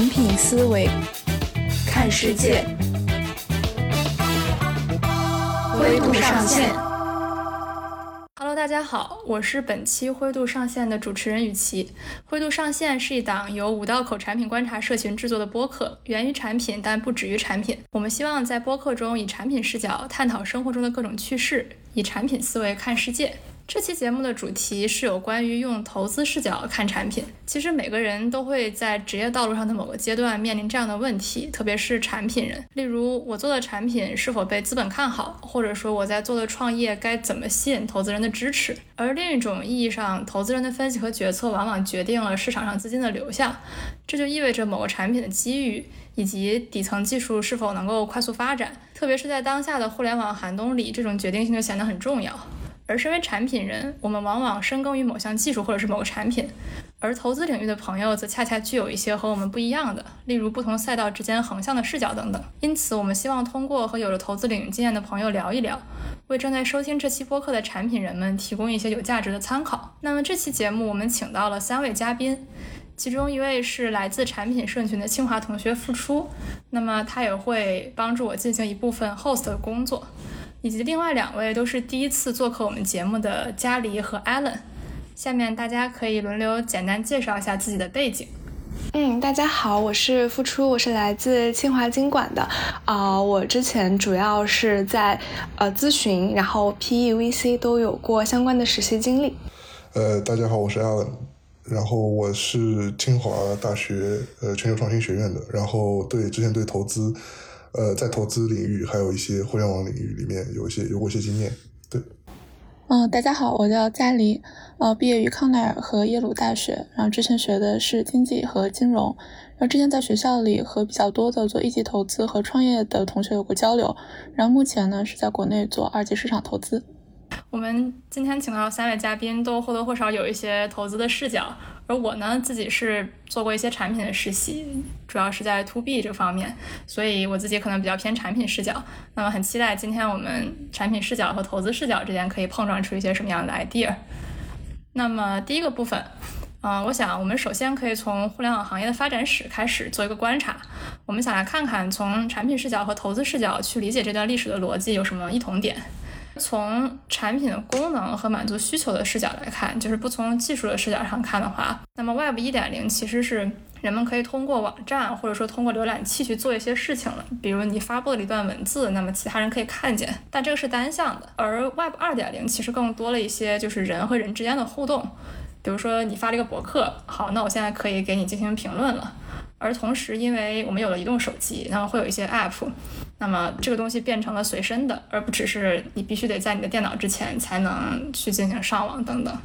产品思维看世界，灰度上线。Hello，大家好，我是本期灰度上线的主持人雨琦。灰度上线是一档由五道口产品观察社群制作的播客，源于产品，但不止于产品。我们希望在播客中以产品视角探讨生活中的各种趣事，以产品思维看世界。这期节目的主题是有关于用投资视角看产品。其实每个人都会在职业道路上的某个阶段面临这样的问题，特别是产品人。例如，我做的产品是否被资本看好，或者说我在做的创业该怎么吸引投资人的支持。而另一种意义上，投资人的分析和决策往往决定了市场上资金的流向。这就意味着某个产品的机遇以及底层技术是否能够快速发展。特别是在当下的互联网寒冬里，这种决定性就显得很重要。而身为产品人，我们往往深耕于某项技术或者是某个产品，而投资领域的朋友则恰恰具有一些和我们不一样的，例如不同赛道之间横向的视角等等。因此，我们希望通过和有着投资领域经验的朋友聊一聊，为正在收听这期播客的产品人们提供一些有价值的参考。那么这期节目我们请到了三位嘉宾，其中一位是来自产品社群的清华同学付出，那么他也会帮助我进行一部分 host 的工作。以及另外两位都是第一次做客我们节目的嘉黎和 Allen，下面大家可以轮流简单介绍一下自己的背景。嗯，大家好，我是付出，我是来自清华经管的。啊，我之前主要是在呃咨询，然后 PE、VC 都有过相关的实习经历。呃，大家好，我是 Allen，然后我是清华大学呃全球创新学院的，然后对之前对投资。呃，在投资领域，还有一些互联网领域里面有一些有过一些经验，对。嗯，大家好，我叫嘉黎，呃，毕业于康奈尔和耶鲁大学，然后之前学的是经济和金融，然后之前在学校里和比较多的做一级投资和创业的同学有过交流，然后目前呢是在国内做二级市场投资。我们今天请到三位嘉宾，都或多或少有一些投资的视角。而我呢，自己是做过一些产品的实习，主要是在 to B 这方面，所以我自己可能比较偏产品视角。那么很期待今天我们产品视角和投资视角之间可以碰撞出一些什么样的 idea。那么第一个部分，嗯，我想我们首先可以从互联网行业的发展史开始做一个观察。我们想来看看从产品视角和投资视角去理解这段历史的逻辑有什么异同点。从产品的功能和满足需求的视角来看，就是不从技术的视角上看的话，那么 Web 一点零其实是人们可以通过网站或者说通过浏览器去做一些事情了。比如你发布了一段文字，那么其他人可以看见，但这个是单向的。而 Web 二点零其实更多了一些就是人和人之间的互动，比如说你发了一个博客，好，那我现在可以给你进行评论了。而同时，因为我们有了移动手机，那么会有一些 App。那么这个东西变成了随身的，而不只是你必须得在你的电脑之前才能去进行上网等等。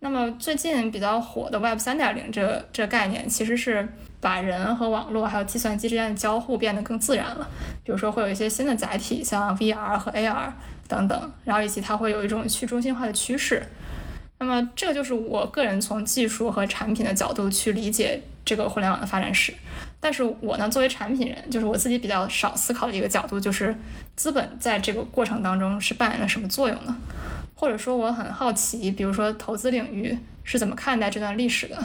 那么最近比较火的 Web 三点零这这概念，其实是把人和网络还有计算机之间的交互变得更自然了。比如说会有一些新的载体，像 VR 和 AR 等等，然后以及它会有一种去中心化的趋势。那么这就是我个人从技术和产品的角度去理解这个互联网的发展史。但是我呢，作为产品人，就是我自己比较少思考的一个角度，就是资本在这个过程当中是扮演了什么作用呢？或者说，我很好奇，比如说投资领域是怎么看待这段历史的？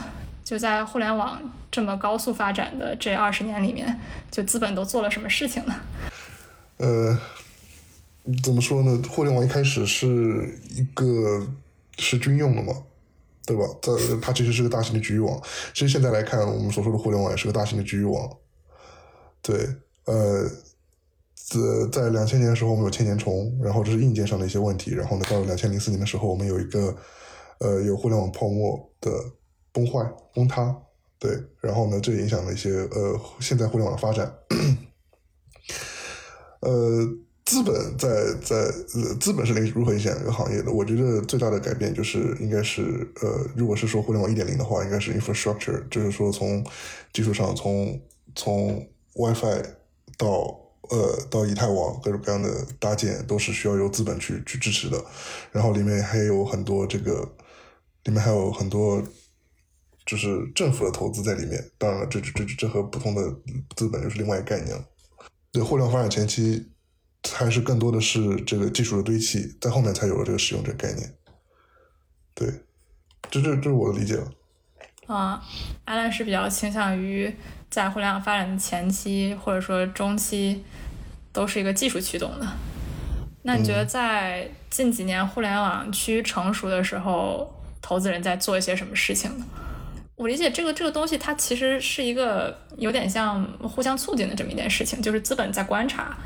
就在互联网这么高速发展的这二十年里面，就资本都做了什么事情呢？呃，怎么说呢？互联网一开始是一个是军用的嘛？对吧？它它其实是个大型的局域网。其实现在来看，我们所说的互联网也是个大型的局域网。对，呃，在在两千年的时候，我们有千年虫，然后这是硬件上的一些问题。然后呢，到了两千零四年的时候，我们有一个呃有互联网泡沫的崩坏崩塌。对，然后呢，这影响了一些呃现在互联网的发展。呃。资本在在呃，资本是如何影响一个行业的？我觉得最大的改变就是应该是呃，如果是说互联网一点零的话，应该是 infrastructure，就是说从技术上从从 WiFi 到呃到以太网各种各样的搭建都是需要由资本去去支持的。然后里面还有很多这个里面还有很多就是政府的投资在里面。当然了，这这这这和普通的资本又是另外一个概念了。对互联网发展前期。还是更多的是这个技术的堆砌，在后面才有了这个使用这个概念。对，这这这是我的理解了。啊，艾兰是比较倾向于在互联网发展的前期或者说中期，都是一个技术驱动的。那你觉得在近几年互联网趋于成熟的时候，投资人在做一些什么事情呢？我理解这个这个东西，它其实是一个有点像互相促进的这么一件事情，就是资本在观察，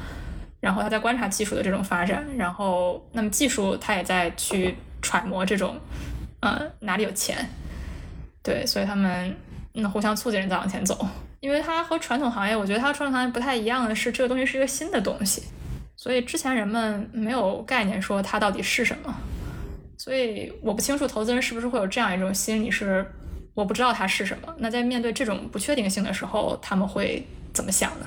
然后他在观察技术的这种发展，然后那么技术他也在去揣摩这种，呃，哪里有钱。对，所以他们嗯互相促进着在往前走，因为它和传统行业，我觉得它和传统行业不太一样的是，这个东西是一个新的东西，所以之前人们没有概念说它到底是什么，所以我不清楚投资人是不是会有这样一种心理，是我不知道它是什么。那在面对这种不确定性的时候，他们会怎么想呢？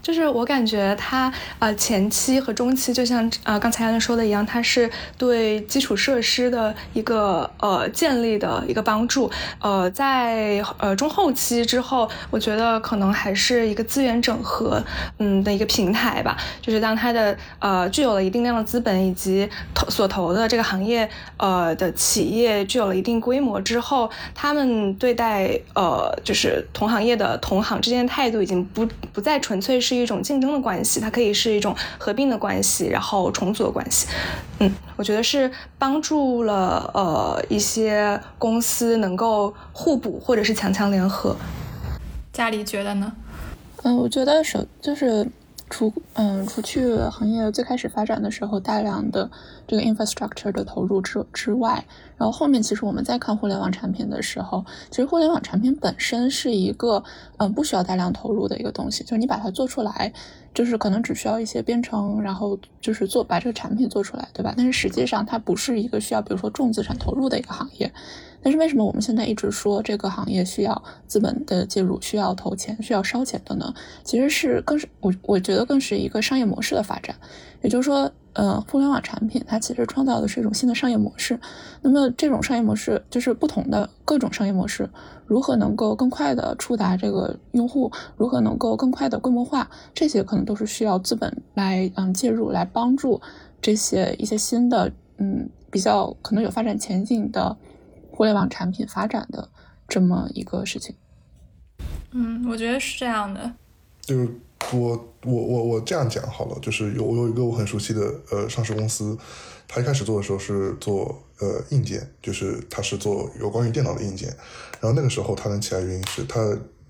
就是我感觉它呃前期和中期就像呃刚才说的一样，它是对基础设施的一个呃建立的一个帮助。呃，在呃中后期之后，我觉得可能还是一个资源整合嗯的一个平台吧。就是当它的呃具有了一定量的资本以及投所投的这个行业呃的企业具有了一定规模之后，他们对待呃就是同行业的同行之间的态度已经不不再纯粹是。是一种竞争的关系，它可以是一种合并的关系，然后重组的关系。嗯，我觉得是帮助了呃一些公司能够互补或者是强强联合。家里觉得呢？嗯，我觉得首就是。除嗯，除去行业最开始发展的时候大量的这个 infrastructure 的投入之之外，然后后面其实我们在看互联网产品的时候，其实互联网产品本身是一个嗯不需要大量投入的一个东西，就是你把它做出来，就是可能只需要一些编程，然后就是做把这个产品做出来，对吧？但是实际上它不是一个需要比如说重资产投入的一个行业。但是为什么我们现在一直说这个行业需要资本的介入，需要投钱，需要烧钱的呢？其实是更是我我觉得更是一个商业模式的发展。也就是说，呃，互联网产品它其实创造的是一种新的商业模式。那么这种商业模式就是不同的各种商业模式如何能够更快的触达这个用户，如何能够更快的规模化，这些可能都是需要资本来嗯介入来帮助这些一些新的嗯比较可能有发展前景的。互联网产品发展的这么一个事情，嗯，我觉得是这样的。就是我我我我这样讲好了，就是有我有一个我很熟悉的呃上市公司，他一开始做的时候是做呃硬件，就是他是做有关于电脑的硬件。然后那个时候他能起来原因是他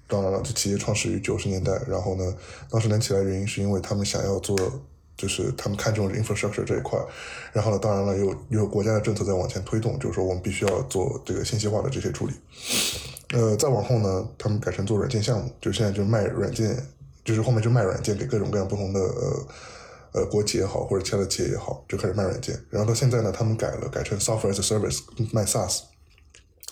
当然了，这企业创始于九十年代，然后呢，当时能起来原因是因为他们想要做。就是他们看重 infrastructure 这一块，然后呢，当然了，有有国家的政策在往前推动，就是说我们必须要做这个信息化的这些处理。呃，再往后呢，他们改成做软件项目，就现在就卖软件，就是后面就卖软件给各种各样不同的呃呃国企也好，或者其他的企业也好，就开始卖软件。然后到现在呢，他们改了，改成 software as a service 卖 SaaS，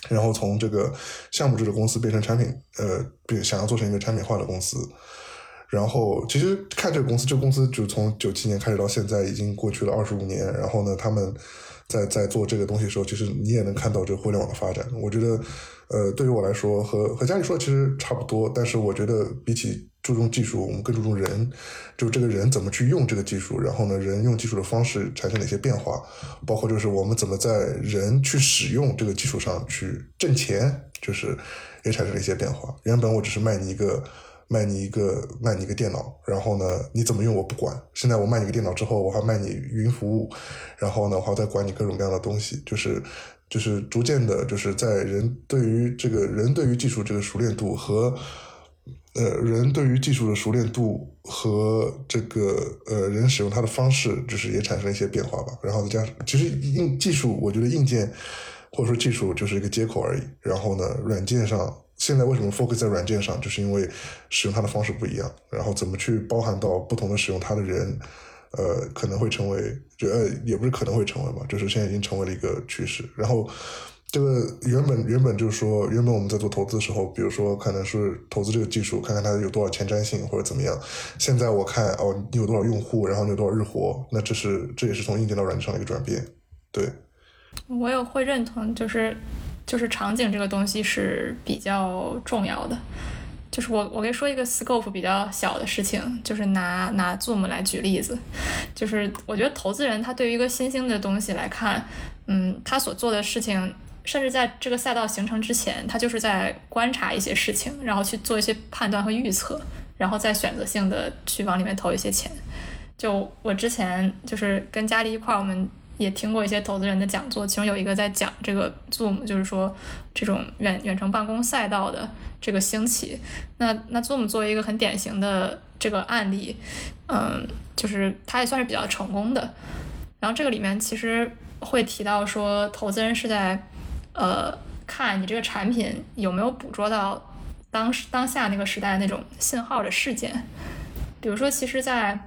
然后从这个项目制的公司变成产品，呃，变想要做成一个产品化的公司。然后，其实看这个公司，这个公司就从九七年开始到现在，已经过去了二十五年。然后呢，他们在在做这个东西的时候，其实你也能看到这个互联网的发展。我觉得，呃，对于我来说，和和家里说的其实差不多。但是我觉得，比起注重技术，我们更注重人，就这个人怎么去用这个技术，然后呢，人用技术的方式产生哪些变化，包括就是我们怎么在人去使用这个技术上去挣钱，就是也产生了一些变化。原本我只是卖你一个。卖你一个卖你一个电脑，然后呢，你怎么用我不管。现在我卖你个电脑之后，我还卖你云服务，然后呢，我还在管你各种各样的东西，就是就是逐渐的，就是在人对于这个人对于技术这个熟练度和呃人对于技术的熟练度和这个呃人使用它的方式，就是也产生一些变化吧。然后再加上其实硬技术，我觉得硬件或者说技术就是一个接口而已。然后呢，软件上。现在为什么 focus 在软件上，就是因为使用它的方式不一样，然后怎么去包含到不同的使用它的人，呃，可能会成为，就呃，也不是可能会成为吧，就是现在已经成为了一个趋势。然后这个原本原本就是说，原本我们在做投资的时候，比如说可能是投资这个技术，看看它有多少前瞻性或者怎么样。现在我看哦，你有多少用户，然后你有多少日活，那这是这也是从硬件到软件上的一个转变。对，我也会认同，就是。就是场景这个东西是比较重要的。就是我我跟你说一个 scope 比较小的事情，就是拿拿 Zoom 来举例子。就是我觉得投资人他对于一个新兴的东西来看，嗯，他所做的事情甚至在这个赛道形成之前，他就是在观察一些事情，然后去做一些判断和预测，然后再选择性的去往里面投一些钱。就我之前就是跟佳丽一块儿，我们也听过一些投资人的讲座，其中有一个在讲这个 Zoom，就是说这种远远程办公赛道的这个兴起。那那 Zoom 作为一个很典型的这个案例，嗯，就是它也算是比较成功的。然后这个里面其实会提到说，投资人是在呃看你这个产品有没有捕捉到当时当下那个时代那种信号的事件，比如说，其实，在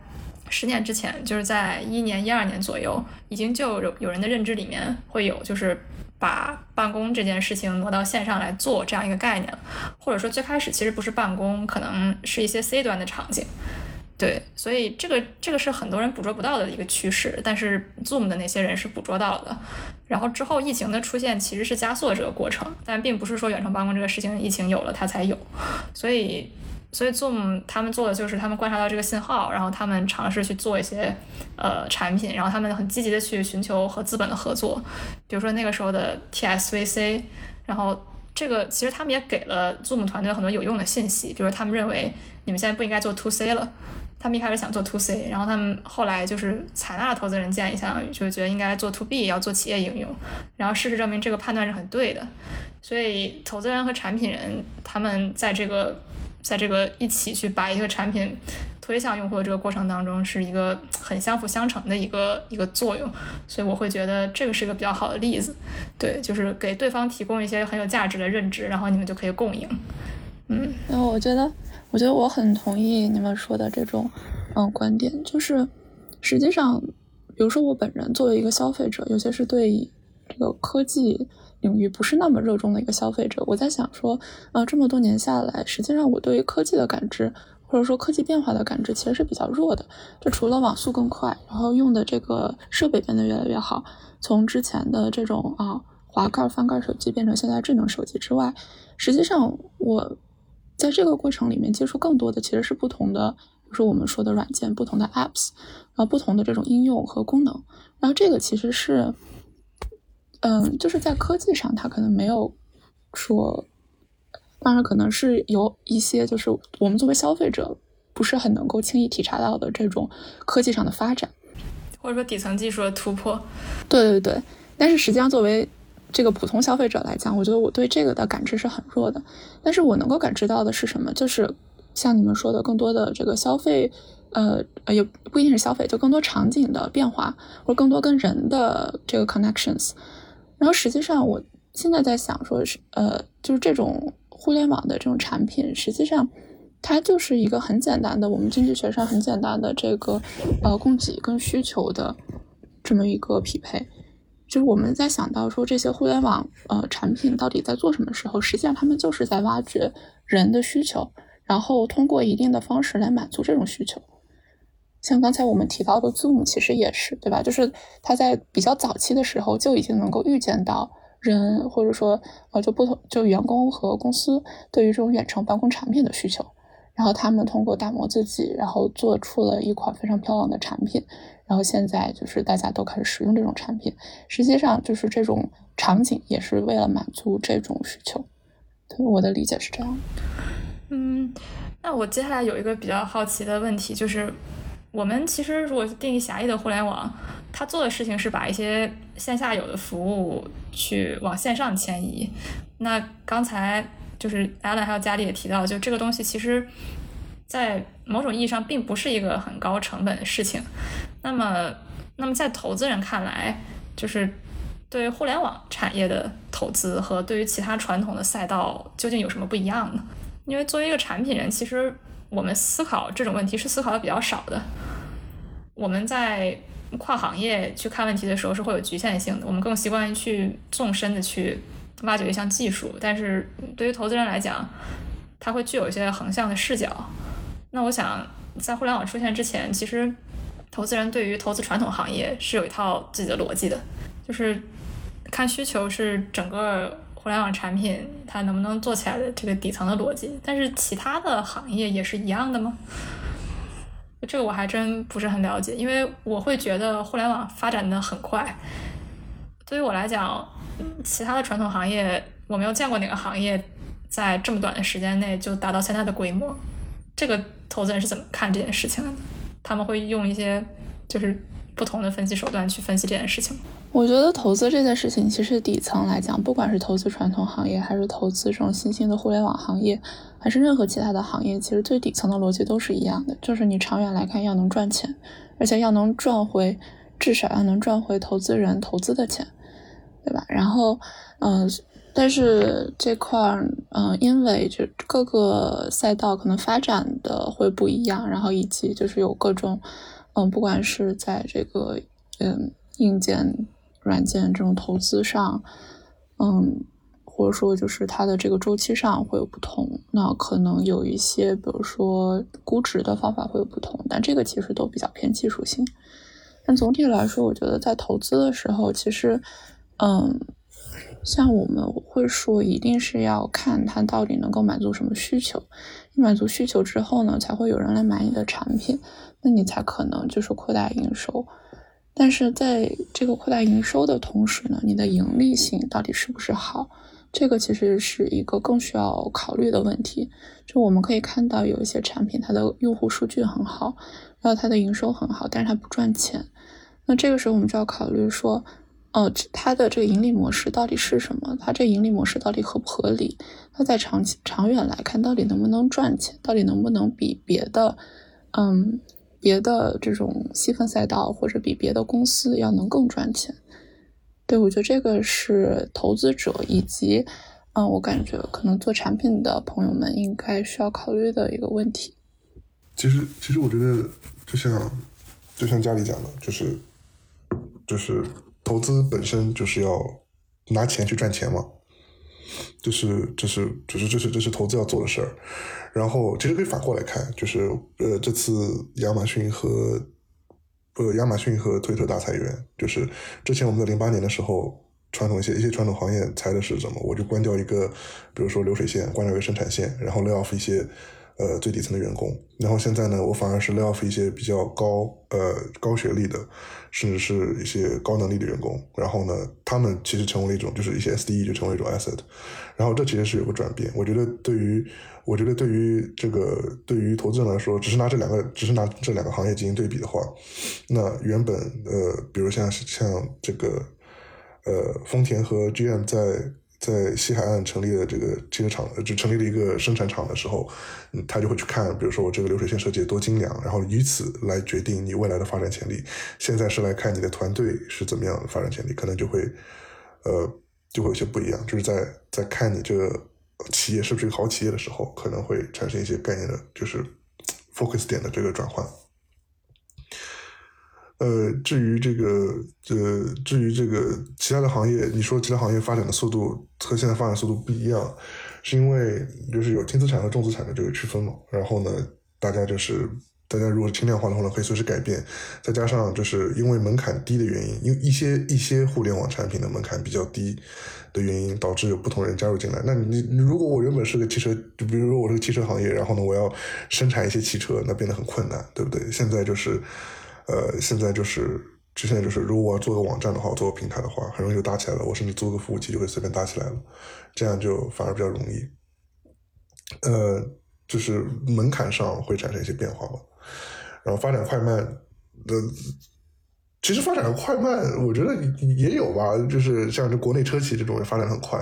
十年之前，就是在一年、一二年左右，已经就有有人的认知里面会有，就是把办公这件事情挪到线上来做这样一个概念，或者说最开始其实不是办公，可能是一些 C 端的场景。对，所以这个这个是很多人捕捉不到的一个趋势，但是 Zoom 的那些人是捕捉到的。然后之后疫情的出现其实是加速了这个过程，但并不是说远程办公这个事情疫情有了它才有，所以。所以 Zoom 他们做的就是他们观察到这个信号，然后他们尝试去做一些呃产品，然后他们很积极的去寻求和资本的合作，比如说那个时候的 TSVC，然后这个其实他们也给了 Zoom 团队很多有用的信息，比如说他们认为你们现在不应该做 To C 了，他们一开始想做 To C，然后他们后来就是采纳了投资人建议，相当于就是觉得应该做 To B，要做企业应用，然后事实证明这个判断是很对的，所以投资人和产品人他们在这个。在这个一起去把一个产品推向用户的这个过程当中，是一个很相辅相成的一个一个作用，所以我会觉得这个是一个比较好的例子。对，就是给对方提供一些很有价值的认知，然后你们就可以共赢。嗯，然后我觉得，我觉得我很同意你们说的这种嗯观点，就是实际上，比如说我本人作为一个消费者，尤其是对这个科技。领域不是那么热衷的一个消费者，我在想说，呃，这么多年下来，实际上我对于科技的感知，或者说科技变化的感知，其实是比较弱的。就除了网速更快，然后用的这个设备变得越来越好，从之前的这种啊滑盖翻盖手机变成现在智能手机之外，实际上我在这个过程里面接触更多的其实是不同的，比如说我们说的软件、不同的 apps，然后不同的这种应用和功能，然后这个其实是。嗯，就是在科技上，它可能没有说，当然可能是有一些，就是我们作为消费者不是很能够轻易体察到的这种科技上的发展，或者说底层技术的突破。对对对，但是实际上作为这个普通消费者来讲，我觉得我对这个的感知是很弱的。但是我能够感知到的是什么？就是像你们说的，更多的这个消费，呃，也不一定是消费，就更多场景的变化，或者更多跟人的这个 connections。然后实际上，我现在在想，说是呃，就是这种互联网的这种产品，实际上它就是一个很简单的，我们经济学上很简单的这个呃供给跟需求的这么一个匹配。就是我们在想到说这些互联网呃产品到底在做什么时候，实际上他们就是在挖掘人的需求，然后通过一定的方式来满足这种需求。像刚才我们提到的 Zoom，其实也是，对吧？就是它在比较早期的时候就已经能够预见到人，或者说呃，就不同就员工和公司对于这种远程办公产品的需求，然后他们通过打磨自己，然后做出了一款非常漂亮的产品，然后现在就是大家都开始使用这种产品。实际上，就是这种场景也是为了满足这种需求。对，我的理解是这样。嗯，那我接下来有一个比较好奇的问题，就是。我们其实如果定义狭义的互联网，它做的事情是把一些线下有的服务去往线上迁移。那刚才就是阿兰还有佳丽也提到，就这个东西其实，在某种意义上并不是一个很高成本的事情。那么，那么在投资人看来，就是对互联网产业的投资和对于其他传统的赛道究竟有什么不一样呢？因为作为一个产品人，其实。我们思考这种问题是思考的比较少的。我们在跨行业去看问题的时候是会有局限性的，我们更习惯于去纵深的去挖掘一项技术。但是对于投资人来讲，他会具有一些横向的视角。那我想，在互联网出现之前，其实投资人对于投资传统行业是有一套自己的逻辑的，就是看需求是整个。互联网产品它能不能做起来的这个底层的逻辑，但是其他的行业也是一样的吗？这个我还真不是很了解，因为我会觉得互联网发展的很快。对于我来讲，其他的传统行业，我没有见过哪个行业在这么短的时间内就达到现在的规模。这个投资人是怎么看这件事情的？他们会用一些就是不同的分析手段去分析这件事情。我觉得投资这件事情，其实底层来讲，不管是投资传统行业，还是投资这种新兴的互联网行业，还是任何其他的行业，其实最底层的逻辑都是一样的，就是你长远来看要能赚钱，而且要能赚回，至少要能赚回投资人投资的钱，对吧？然后，嗯。但是这块儿，嗯，因为就各个赛道可能发展的会不一样，然后以及就是有各种，嗯，不管是在这个，嗯，硬件、软件这种投资上，嗯，或者说就是它的这个周期上会有不同，那可能有一些，比如说估值的方法会有不同，但这个其实都比较偏技术性。但总体来说，我觉得在投资的时候，其实，嗯。像我们会说，一定是要看它到底能够满足什么需求，满足需求之后呢，才会有人来买你的产品，那你才可能就是扩大营收。但是在这个扩大营收的同时呢，你的盈利性到底是不是好，这个其实是一个更需要考虑的问题。就我们可以看到，有一些产品它的用户数据很好，然后它的营收很好，但是它不赚钱，那这个时候我们就要考虑说。呃，它的这个盈利模式到底是什么？它这盈利模式到底合不合理？它在长期、长远来看，到底能不能赚钱？到底能不能比别的，嗯，别的这种细分赛道或者比别的公司要能更赚钱？对我觉得这个是投资者以及，嗯，我感觉可能做产品的朋友们应该需要考虑的一个问题。其实，其实我觉得，就像就像家里讲的，就是就是。投资本身就是要拿钱去赚钱嘛，就是就是就是这是这是投资要做的事儿。然后其实可以反过来看，就是呃这次亚马逊和呃亚马逊和推特大裁员，就是之前我们在零八年的时候，传统一些一些传统行业裁的是什么？我就关掉一个，比如说流水线，关掉一个生产线，然后 lay off 一些。呃，最底层的员工，然后现在呢，我反而是 lay off 一些比较高呃高学历的，甚至是一些高能力的员工，然后呢，他们其实成为了一种，就是一些 SDE 就成为一种 asset，然后这其实是有个转变。我觉得对于，我觉得对于这个对于投资人来说，只是拿这两个，只是拿这两个行业进行对比的话，那原本呃，比如像像这个呃丰田和 GM 在。在西海岸成立了这个汽车厂，就成立了一个生产厂的时候，他就会去看，比如说我这个流水线设计多精良，然后以此来决定你未来的发展潜力。现在是来看你的团队是怎么样的发展潜力，可能就会，呃，就会有些不一样。就是在在看你这个企业是不是一个好企业的时候，可能会产生一些概念的，就是 focus 点的这个转换。呃，至于这个，呃，至于这个其他的行业，你说其他行业发展的速度和现在发展速度不一样，是因为就是有轻资产和重资产的这个区分嘛？然后呢，大家就是大家如果轻量化的话呢，可以随时改变。再加上就是因为门槛低的原因，因为一些一些互联网产品的门槛比较低的原因，导致有不同人加入进来。那你你如果我原本是个汽车，就比如说我是个汽车行业，然后呢，我要生产一些汽车，那变得很困难，对不对？现在就是。呃，现在就是，之前就是，如果我要做个网站的话，做个平台的话，很容易就搭起来了。我甚至租个服务器就会随便搭起来了，这样就反而比较容易。呃，就是门槛上会产生一些变化吧。然后发展快慢的，其实发展快慢，我觉得也有吧。就是像这国内车企这种也发展很快。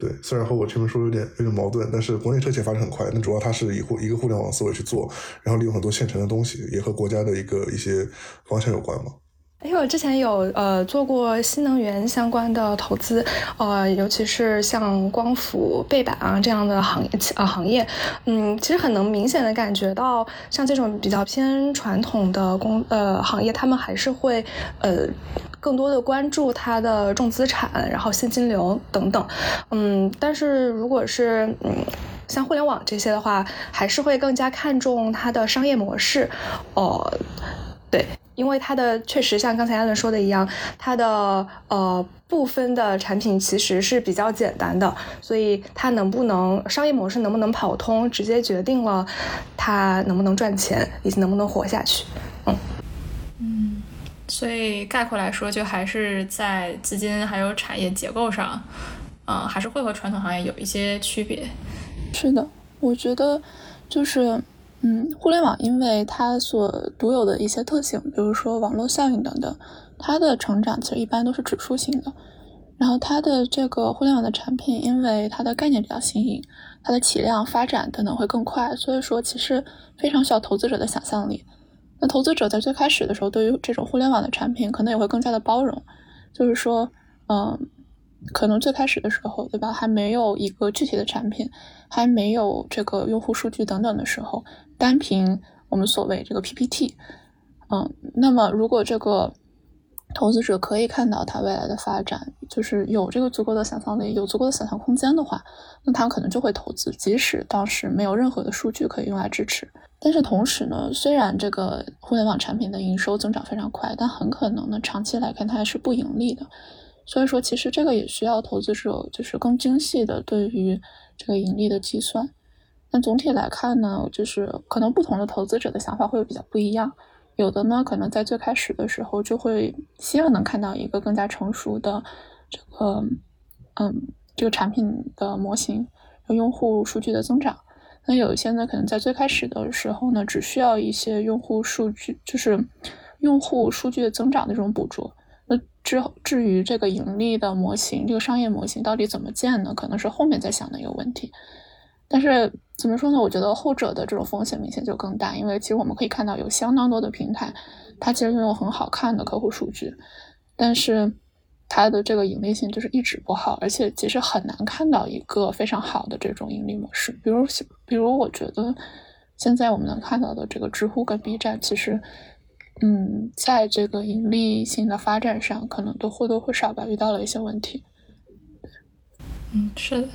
对，虽然和我前面说有点有点矛盾，但是国内车企发展很快，那主要它是以互一个互联网思维去做，然后利用很多现成的东西，也和国家的一个一些方向有关嘛。因为我之前有呃做过新能源相关的投资，呃，尤其是像光伏背板啊这样的行业呃行业，嗯，其实很能明显的感觉到，像这种比较偏传统的工呃行业，他们还是会呃更多的关注它的重资产，然后现金流等等，嗯，但是如果是嗯像互联网这些的话，还是会更加看重它的商业模式，哦，对。因为它的确实像刚才艾伦说的一样，它的呃部分的产品其实是比较简单的，所以它能不能商业模式能不能跑通，直接决定了它能不能赚钱以及能不能活下去。嗯嗯，所以概括来说，就还是在资金还有产业结构上，嗯，还是会和传统行业有一些区别。是的，我觉得就是，嗯，互联网因为它所独有的一些特性，比如说网络效应等等，它的成长其实一般都是指数型的。然后它的这个互联网的产品，因为它的概念比较新颖，它的体量、发展等等会更快，所以说其实非常需要投资者的想象力。那投资者在最开始的时候，对于这种互联网的产品，可能也会更加的包容，就是说，嗯，可能最开始的时候，对吧，还没有一个具体的产品，还没有这个用户数据等等的时候，单凭我们所谓这个 PPT，嗯，那么如果这个。投资者可以看到它未来的发展，就是有这个足够的想象力，有足够的想象空间的话，那他可能就会投资，即使当时没有任何的数据可以用来支持。但是同时呢，虽然这个互联网产品的营收增长非常快，但很可能呢，长期来看它还是不盈利的。所以说，其实这个也需要投资者就是更精细的对于这个盈利的计算。那总体来看呢，就是可能不同的投资者的想法会有比较不一样。有的呢，可能在最开始的时候就会希望能看到一个更加成熟的这个，嗯，这个产品的模型和用户数据的增长。那有一些呢，可能在最开始的时候呢，只需要一些用户数据，就是用户数据的增长的这种捕捉。那之后，至于这个盈利的模型，这个商业模型到底怎么建呢？可能是后面再想的一个问题。但是怎么说呢？我觉得后者的这种风险明显就更大，因为其实我们可以看到有相当多的平台，它其实拥有很好看的客户数据，但是它的这个盈利性就是一直不好，而且其实很难看到一个非常好的这种盈利模式。比如，比如我觉得现在我们能看到的这个知乎跟 B 站，其实嗯，在这个盈利性的发展上，可能都或多或少吧遇到了一些问题。嗯，是的，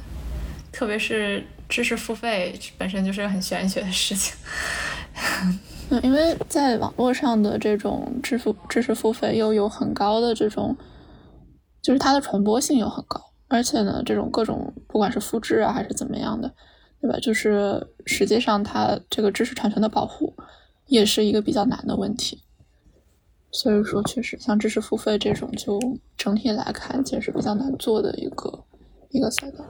特别是。知识付费本身就是个很玄学的事情，因为在网络上的这种支付知识付费又有很高的这种，就是它的传播性又很高，而且呢，这种各种不管是复制啊还是怎么样的，对吧？就是实际上它这个知识产权的保护也是一个比较难的问题，所以说确实像知识付费这种，就整体来看其实是比较难做的一个一个赛道。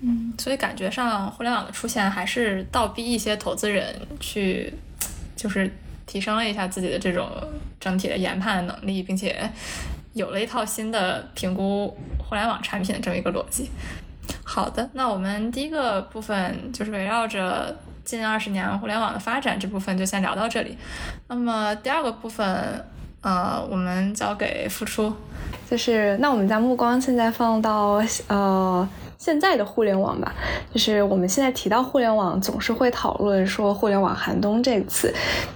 嗯，所以感觉上互联网的出现还是倒逼一些投资人去，就是提升了一下自己的这种整体的研判能力，并且有了一套新的评估互联网产品的这么一个逻辑。好的，那我们第一个部分就是围绕着近二十年互联网的发展这部分就先聊到这里。那么第二个部分，呃，我们交给付出，就是那我们将目光现在放到呃。现在的互联网吧，就是我们现在提到互联网，总是会讨论说“互联网寒冬”这个词。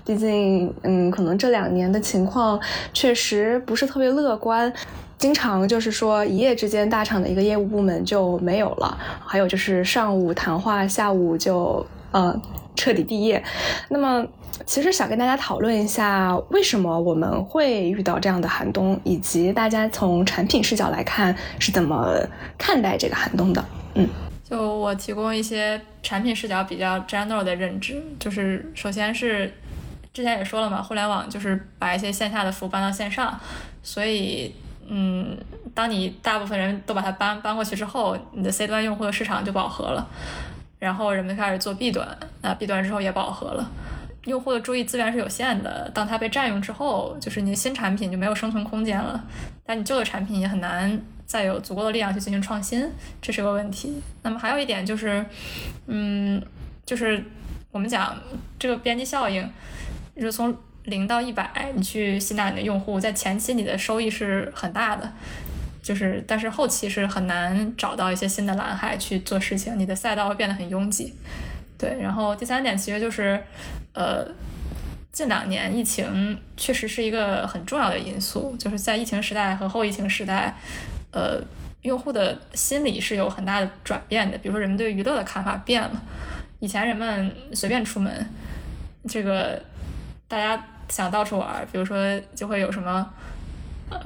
毕竟，嗯，可能这两年的情况确实不是特别乐观，经常就是说一夜之间大厂的一个业务部门就没有了，还有就是上午谈话，下午就呃彻底毕业。那么。其实想跟大家讨论一下，为什么我们会遇到这样的寒冬，以及大家从产品视角来看是怎么看待这个寒冬的。嗯，就我提供一些产品视角比较 general 的认知，就是首先是之前也说了嘛，互联网就是把一些线下的服务搬到线上，所以嗯，当你大部分人都把它搬搬过去之后，你的 C 端用户的市场就饱和了，然后人们开始做 B 端，那 B 端之后也饱和了。用户的注意资源是有限的，当它被占用之后，就是你的新产品就没有生存空间了，但你旧的产品也很难再有足够的力量去进行创新，这是个问题。那么还有一点就是，嗯，就是我们讲这个边际效应，就是从零到一百，你去吸纳你的用户，在前期你的收益是很大的，就是但是后期是很难找到一些新的蓝海去做事情，你的赛道会变得很拥挤。对，然后第三点其实就是，呃，近两年疫情确实是一个很重要的因素，就是在疫情时代和后疫情时代，呃，用户的心理是有很大的转变的。比如说，人们对娱乐的看法变了，以前人们随便出门，这个大家想到处玩，比如说就会有什么。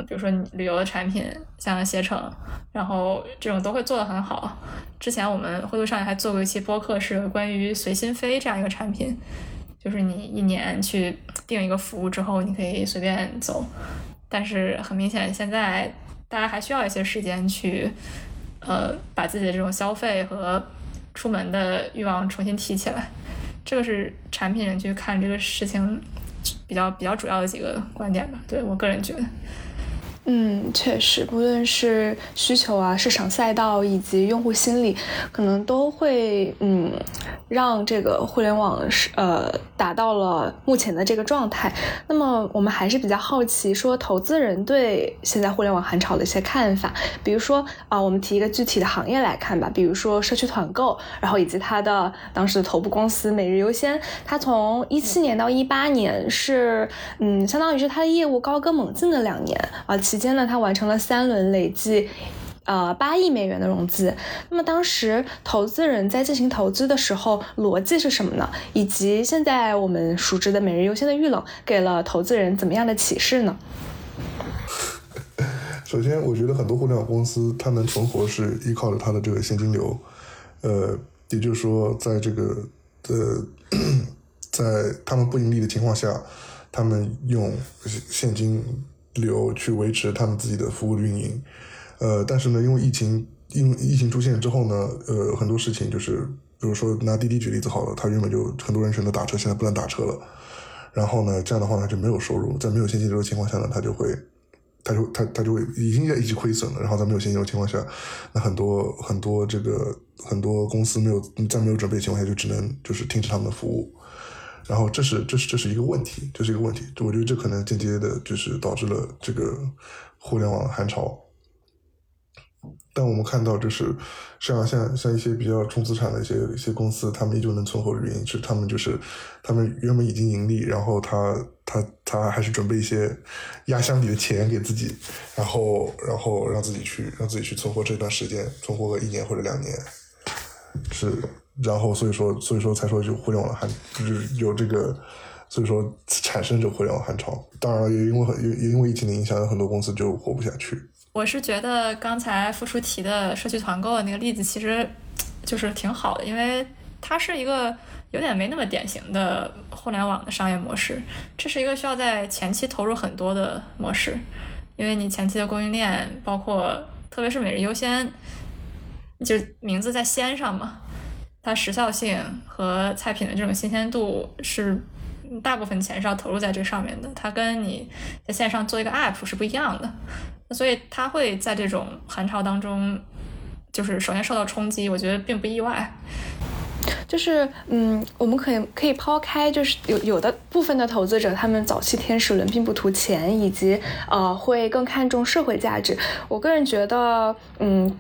比如说你旅游的产品，像携程，然后这种都会做得很好。之前我们灰度上也还做过一期播客，是关于随心飞这样一个产品，就是你一年去定一个服务之后，你可以随便走。但是很明显，现在大家还需要一些时间去，呃，把自己的这种消费和出门的欲望重新提起来。这个是产品人去看这个事情比较比较主要的几个观点吧。对我个人觉得。嗯，确实，不论是需求啊、市场赛道以及用户心理，可能都会嗯让这个互联网是呃达到了目前的这个状态。那么我们还是比较好奇，说投资人对现在互联网寒潮的一些看法。比如说啊，我们提一个具体的行业来看吧，比如说社区团购，然后以及它的当时的头部公司每日优先，它从一七年到一八年是嗯，相当于是它的业务高歌猛进的两年啊。期间呢，它完成了三轮累计，呃八亿美元的融资。那么当时投资人在进行投资的时候，逻辑是什么呢？以及现在我们熟知的每日优先的遇冷，给了投资人怎么样的启示呢？首先，我觉得很多互联网公司它能存活是依靠着它的这个现金流，呃，也就是说，在这个呃，在他们不盈利的情况下，他们用现金。流去维持他们自己的服务运营，呃，但是呢，因为疫情，因为疫情出现之后呢，呃，很多事情就是，比如说拿滴滴举例子好了，他原本就很多人选择打车，现在不能打车了，然后呢，这样的话呢就没有收入，在没有现金流的情况下呢，他就会，他就他他就会已经在一直亏损了，然后在没有现金流情况下，那很多很多这个很多公司没有在没有准备的情况下就只能就是停止他们的服务。然后这是这是这是一个问题，这是一个问题。我觉得这可能间接的，就是导致了这个互联网寒潮。但我们看到，就是像像像一些比较重资产的一些一些公司，他们依旧能存活的原因是，他们就是他们原本已经盈利，然后他他他还是准备一些压箱底的钱给自己，然后然后让自己去让自己去存活这段时间，存活个一年或者两年，是。然后，所以说，所以说才说就互联网寒，就是有这个，所以说产生这互联网寒潮。当然，也因为也也因为疫情的影响，有很多公司就活不下去。我是觉得刚才付出提的社区团购的那个例子，其实就是挺好的，因为它是一个有点没那么典型的互联网的商业模式。这是一个需要在前期投入很多的模式，因为你前期的供应链，包括特别是每日优先，就名字在“先”上嘛。它时效性和菜品的这种新鲜度是大部分钱是要投入在这上面的，它跟你在线上做一个 app 是不一样的，所以它会在这种寒潮当中，就是首先受到冲击，我觉得并不意外。就是嗯，我们可以可以抛开，就是有有的部分的投资者，他们早期天使轮并不图钱，以及呃会更看重社会价值。我个人觉得，嗯。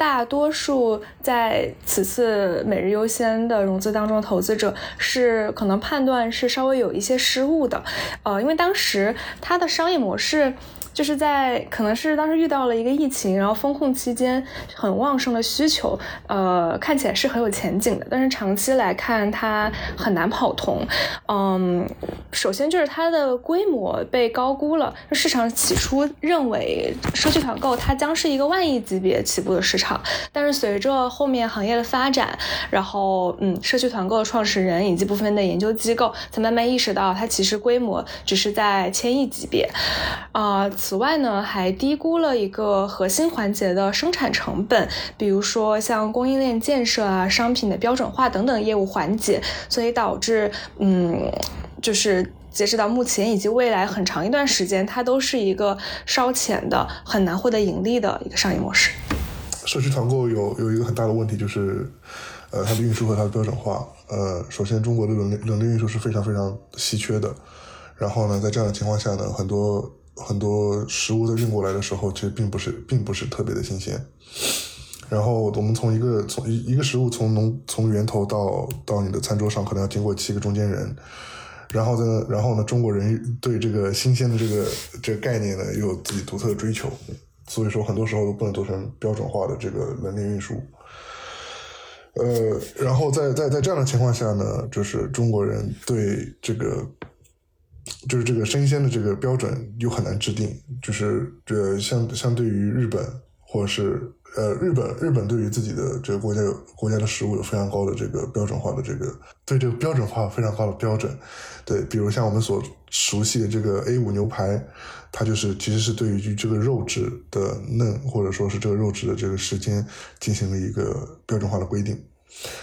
大多数在此次每日优先的融资当中，投资者是可能判断是稍微有一些失误的，呃，因为当时它的商业模式。就是在可能是当时遇到了一个疫情，然后风控期间很旺盛的需求，呃，看起来是很有前景的。但是长期来看，它很难跑通。嗯，首先就是它的规模被高估了。市场起初认为社区团购它将是一个万亿级别起步的市场，但是随着后面行业的发展，然后嗯，社区团购的创始人以及部分的研究机构才慢慢意识到，它其实规模只是在千亿级别，啊。此外呢，还低估了一个核心环节的生产成本，比如说像供应链建设啊、商品的标准化等等业务环节，所以导致，嗯，就是截止到目前以及未来很长一段时间，它都是一个烧钱的、很难获得盈利的一个商业模式。社区团购有有一个很大的问题，就是，呃，它的运输和它的标准化。呃，首先中国的冷链冷链运输是非常非常稀缺的，然后呢，在这样的情况下呢，很多。很多食物在运过来的时候，其实并不是，并不是特别的新鲜。然后我们从一个从一一个食物从农从源头到到你的餐桌上，可能要经过七个中间人。然后呢，然后呢，中国人对这个新鲜的这个这个概念呢，又有自己独特的追求，所以说很多时候都不能做成标准化的这个冷链运输。呃，然后在在在这样的情况下呢，就是中国人对这个。就是这个生鲜的这个标准又很难制定，就是这相相对于日本或者是呃，日本日本对于自己的这个国家有国家的食物有非常高的这个标准化的这个对这个标准化非常高的标准，对，比如像我们所熟悉的这个 A 五牛排，它就是其实是对于这个肉质的嫩或者说是这个肉质的这个时间进行了一个标准化的规定。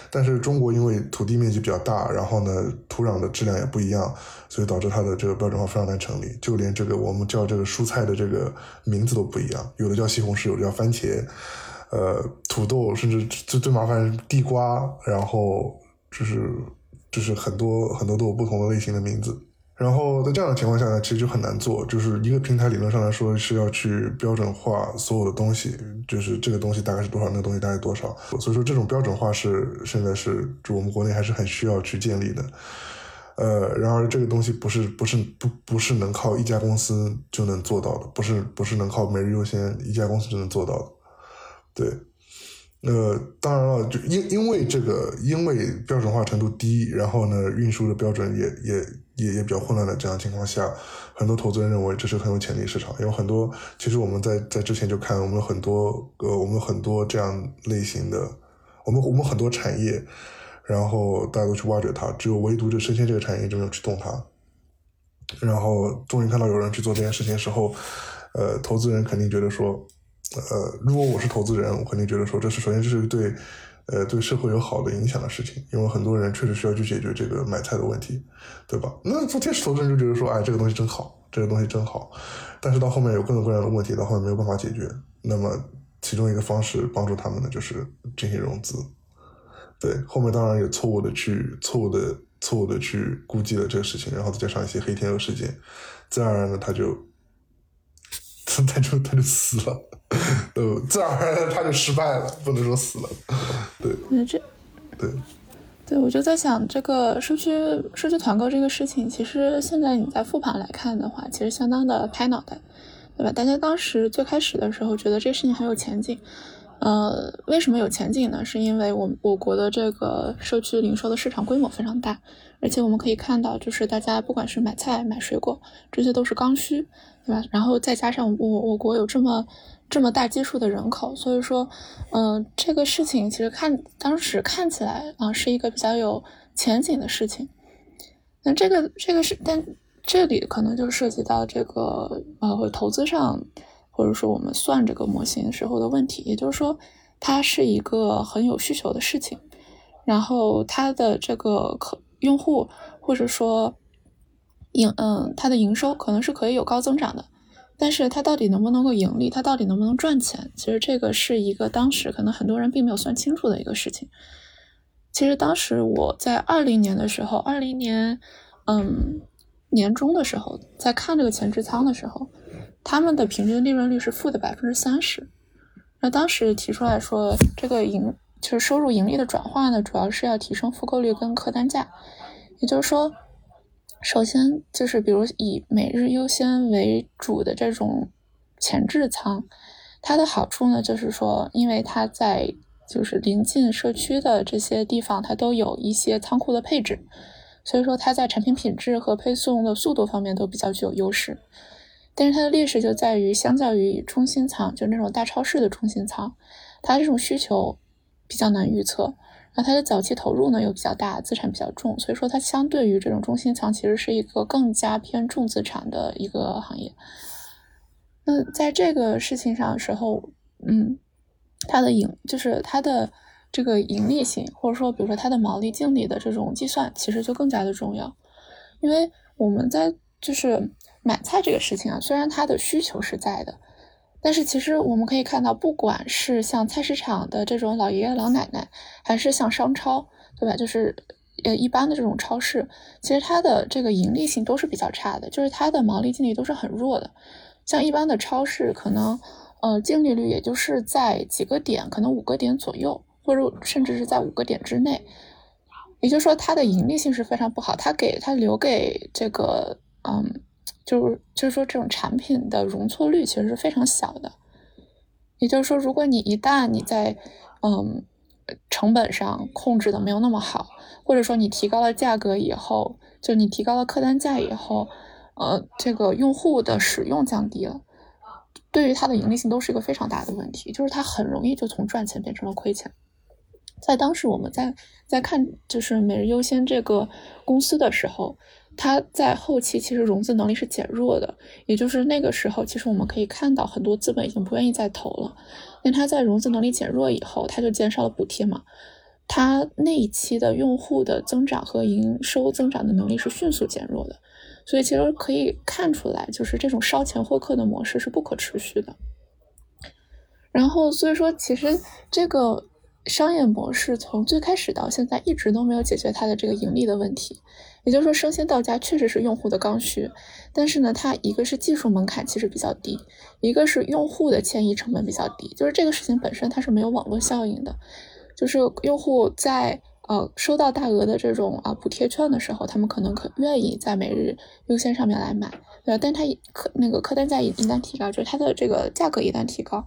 但是中国因为土地面积比较大，然后呢土壤的质量也不一样，所以导致它的这个标准化非常难成立。就连这个我们叫这个蔬菜的这个名字都不一样，有的叫西红柿，有的叫番茄，呃，土豆，甚至最最麻烦是地瓜，然后就是就是很多很多都有不同的类型的名字。然后在这样的情况下呢，其实就很难做。就是一个平台理论上来说是要去标准化所有的东西，就是这个东西大概是多少，那个东西大概多少。所以说这种标准化是现在是就我们国内还是很需要去建立的。呃，然而这个东西不是不是不不是能靠一家公司就能做到的，不是不是能靠每日优先一家公司就能做到的。对。呃，当然了，就因因为这个，因为标准化程度低，然后呢，运输的标准也也也也比较混乱的这样情况下，很多投资人认为这是很有潜力市场。有很多，其实我们在在之前就看，我们很多呃，我们很多这样类型的，我们我们很多产业，然后大家都去挖掘它，只有唯独这生鲜这个产业就没有去动它。然后终于看到有人去做这件事情的时候，呃，投资人肯定觉得说。呃，如果我是投资人，我肯定觉得说，这是首先这是对，呃，对社会有好的影响的事情，因为很多人确实需要去解决这个买菜的问题，对吧？那做天使投资人就觉得说，哎，这个东西真好，这个东西真好，但是到后面有各种各样的问题，到后面没有办法解决，那么其中一个方式帮助他们的就是进行融资，对，后面当然有错误的去错误的错误的去估计了这个事情，然后再加上一些黑天鹅事件，自然而然的他就。他就他就死了，呃，自然而然他就失败了，不能说死了，对，那这，对，对，我就在想这个社区社区团购这个事情，其实现在你在复盘来看的话，其实相当的拍脑袋，对吧？大家当时最开始的时候觉得这事情很有前景，呃，为什么有前景呢？是因为我我国的这个社区零售的市场规模非常大，而且我们可以看到，就是大家不管是买菜买水果，这些都是刚需。对吧？然后再加上我我国有这么这么大基数的人口，所以说，嗯，这个事情其实看当时看起来啊是一个比较有前景的事情。那这个这个是，但这里可能就涉及到这个呃投资上，或者说我们算这个模型时候的问题。也就是说，它是一个很有需求的事情，然后它的这个可用户或者说。营嗯，它的营收可能是可以有高增长的，但是它到底能不能够盈利，它到底能不能赚钱，其实这个是一个当时可能很多人并没有算清楚的一个事情。其实当时我在二零年的时候，二零年嗯年中的时候，在看这个前置仓的时候，他们的平均利润率是负的百分之三十。那当时提出来说，这个盈就是收入盈利的转化呢，主要是要提升复购率跟客单价，也就是说。首先就是，比如以每日优先为主的这种前置仓，它的好处呢，就是说，因为它在就是临近社区的这些地方，它都有一些仓库的配置，所以说它在产品品质和配送的速度方面都比较具有优势。但是它的劣势就在于，相较于中心仓，就那种大超市的中心仓，它这种需求比较难预测。那它的早期投入呢又比较大，资产比较重，所以说它相对于这种中心仓，其实是一个更加偏重资产的一个行业。那在这个事情上的时候，嗯，它的盈就是它的这个盈利性，或者说比如说它的毛利净利的这种计算，其实就更加的重要，因为我们在就是买菜这个事情啊，虽然它的需求是在的。但是其实我们可以看到，不管是像菜市场的这种老爷爷老奶奶，还是像商超，对吧？就是呃一般的这种超市，其实它的这个盈利性都是比较差的，就是它的毛利净利都是很弱的。像一般的超市，可能呃净利率也就是在几个点，可能五个点左右，或者甚至是在五个点之内。也就是说，它的盈利性是非常不好，它给它留给这个嗯。就是就是说，这种产品的容错率其实是非常小的。也就是说，如果你一旦你在嗯成本上控制的没有那么好，或者说你提高了价格以后，就你提高了客单价以后，呃，这个用户的使用降低了，对于它的盈利性都是一个非常大的问题，就是它很容易就从赚钱变成了亏钱。在当时我们在在看就是每日优先这个公司的时候，它在后期其实融资能力是减弱的，也就是那个时候，其实我们可以看到很多资本已经不愿意再投了，因为它在融资能力减弱以后，它就减少了补贴嘛，它那一期的用户的增长和营收增长的能力是迅速减弱的，所以其实可以看出来，就是这种烧钱获客的模式是不可持续的。然后所以说，其实这个。商业模式从最开始到现在一直都没有解决它的这个盈利的问题，也就是说，生鲜到家确实是用户的刚需，但是呢，它一个是技术门槛其实比较低，一个是用户的迁移成本比较低，就是这个事情本身它是没有网络效应的，就是用户在呃收到大额的这种啊补贴券的时候，他们可能可愿意在每日优先上面来买，对但它客那个客单价一一旦提高，就是它的这个价格一旦提高。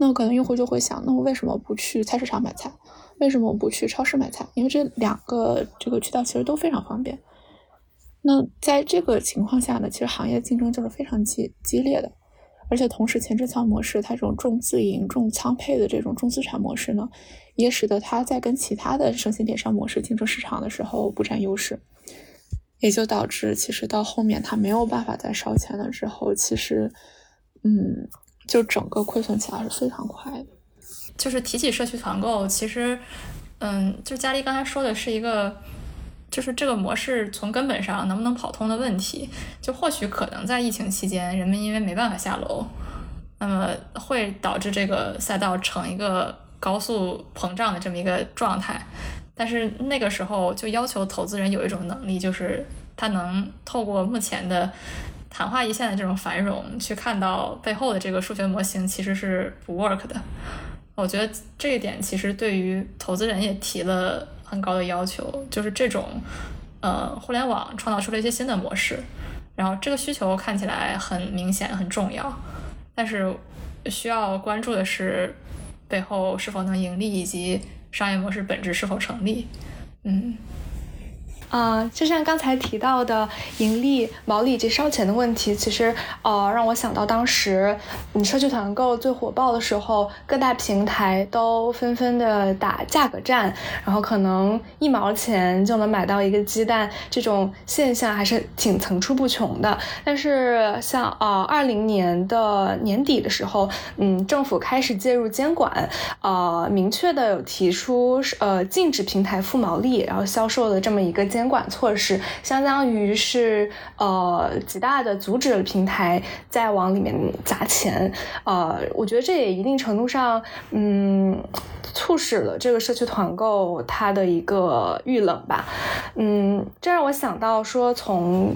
那可能用户就会想，那我为什么不去菜市场买菜？为什么我不去超市买菜？因为这两个这个渠道其实都非常方便。那在这个情况下呢，其实行业竞争就是非常激激烈的，而且同时前置仓模式它这种重自营、重仓配的这种重资产模式呢，也使得它在跟其他的生鲜电商模式竞争市场的时候不占优势，也就导致其实到后面它没有办法再烧钱了之后，其实嗯。就整个亏损起来是非常快的。就是提起社区团购，其实，嗯，就佳丽刚才说的是一个，就是这个模式从根本上能不能跑通的问题。就或许可能在疫情期间，人们因为没办法下楼，那么会导致这个赛道成一个高速膨胀的这么一个状态。但是那个时候就要求投资人有一种能力，就是他能透过目前的。昙花一现的这种繁荣，去看到背后的这个数学模型其实是不 work 的。我觉得这一点其实对于投资人也提了很高的要求，就是这种呃互联网创造出了一些新的模式，然后这个需求看起来很明显很重要，但是需要关注的是背后是否能盈利以及商业模式本质是否成立。嗯。啊，就像刚才提到的盈利、毛利及烧钱的问题，其实呃让我想到当时你社区团购最火爆的时候，各大平台都纷纷的打价格战，然后可能一毛钱就能买到一个鸡蛋，这种现象还是挺层出不穷的。但是像呃二零年的年底的时候，嗯，政府开始介入监管，呃，明确的有提出呃禁止平台付毛利，然后销售的这么一个。监管措施相当于是呃极大的阻止了平台再往里面砸钱，呃，我觉得这也一定程度上嗯促使了这个社区团购它的一个遇冷吧，嗯，这让我想到说从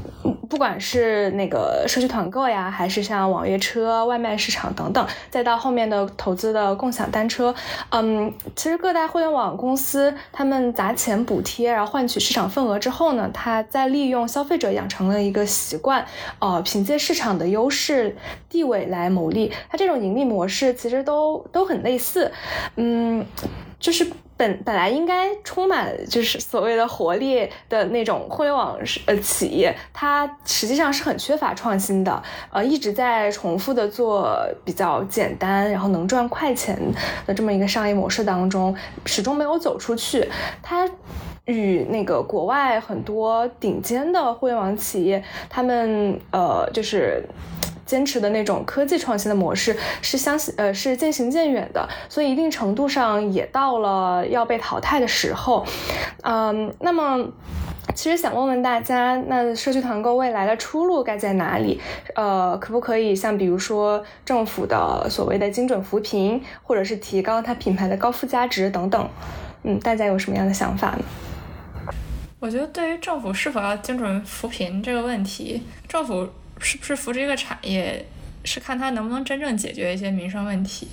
不管是那个社区团购呀，还是像网约车、外卖市场等等，再到后面的投资的共享单车，嗯，其实各大互联网公司他们砸钱补贴，然后换取市场份额。之后呢，他在利用消费者养成了一个习惯，呃，凭借市场的优势地位来牟利。它这种盈利模式其实都都很类似，嗯，就是本本来应该充满就是所谓的活力的那种互联网呃企业，它实际上是很缺乏创新的，呃，一直在重复的做比较简单，然后能赚快钱的这么一个商业模式当中，始终没有走出去。它。与那个国外很多顶尖的互联网企业，他们呃就是坚持的那种科技创新的模式是相呃是渐行渐远的，所以一定程度上也到了要被淘汰的时候。嗯，那么其实想问问大家，那社区团购未来的出路该在哪里？呃，可不可以像比如说政府的所谓的精准扶贫，或者是提高它品牌的高附加值等等？嗯，大家有什么样的想法呢？我觉得，对于政府是否要精准扶贫这个问题，政府是不是扶持一个产业，是看它能不能真正解决一些民生问题。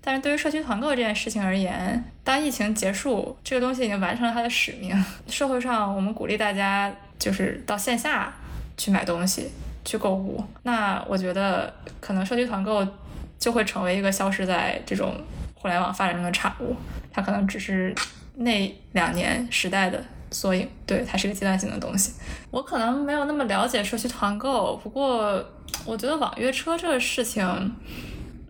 但是对于社区团购这件事情而言，当疫情结束，这个东西已经完成了它的使命。社会上，我们鼓励大家就是到线下去买东西、去购物。那我觉得，可能社区团购就会成为一个消失在这种互联网发展中的产物。它可能只是那两年时代的。缩影，对，它是个阶段性的东西。我可能没有那么了解社区团购，不过我觉得网约车这个事情，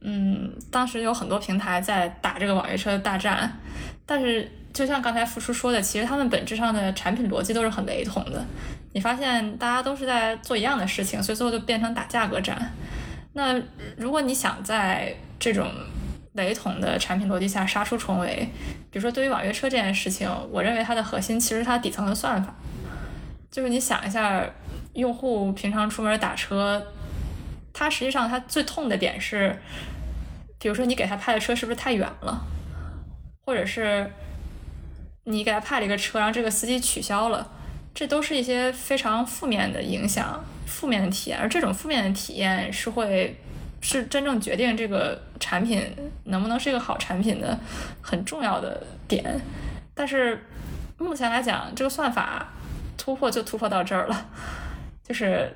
嗯，当时有很多平台在打这个网约车大战，但是就像刚才付出说的，其实他们本质上的产品逻辑都是很雷同的。你发现大家都是在做一样的事情，所以最后就变成打价格战。那如果你想在这种雷同的产品逻辑下杀出重围，比如说对于网约车这件事情，我认为它的核心其实它底层的算法，就是你想一下，用户平常出门打车，他实际上他最痛的点是。比如说，你给他派的车是不是太远了，或者是你给他派了一个车，然后这个司机取消了，这都是一些非常负面的影响、负面的体验。而这种负面的体验是会是真正决定这个产品能不能是一个好产品的很重要的点。但是目前来讲，这个算法突破就突破到这儿了，就是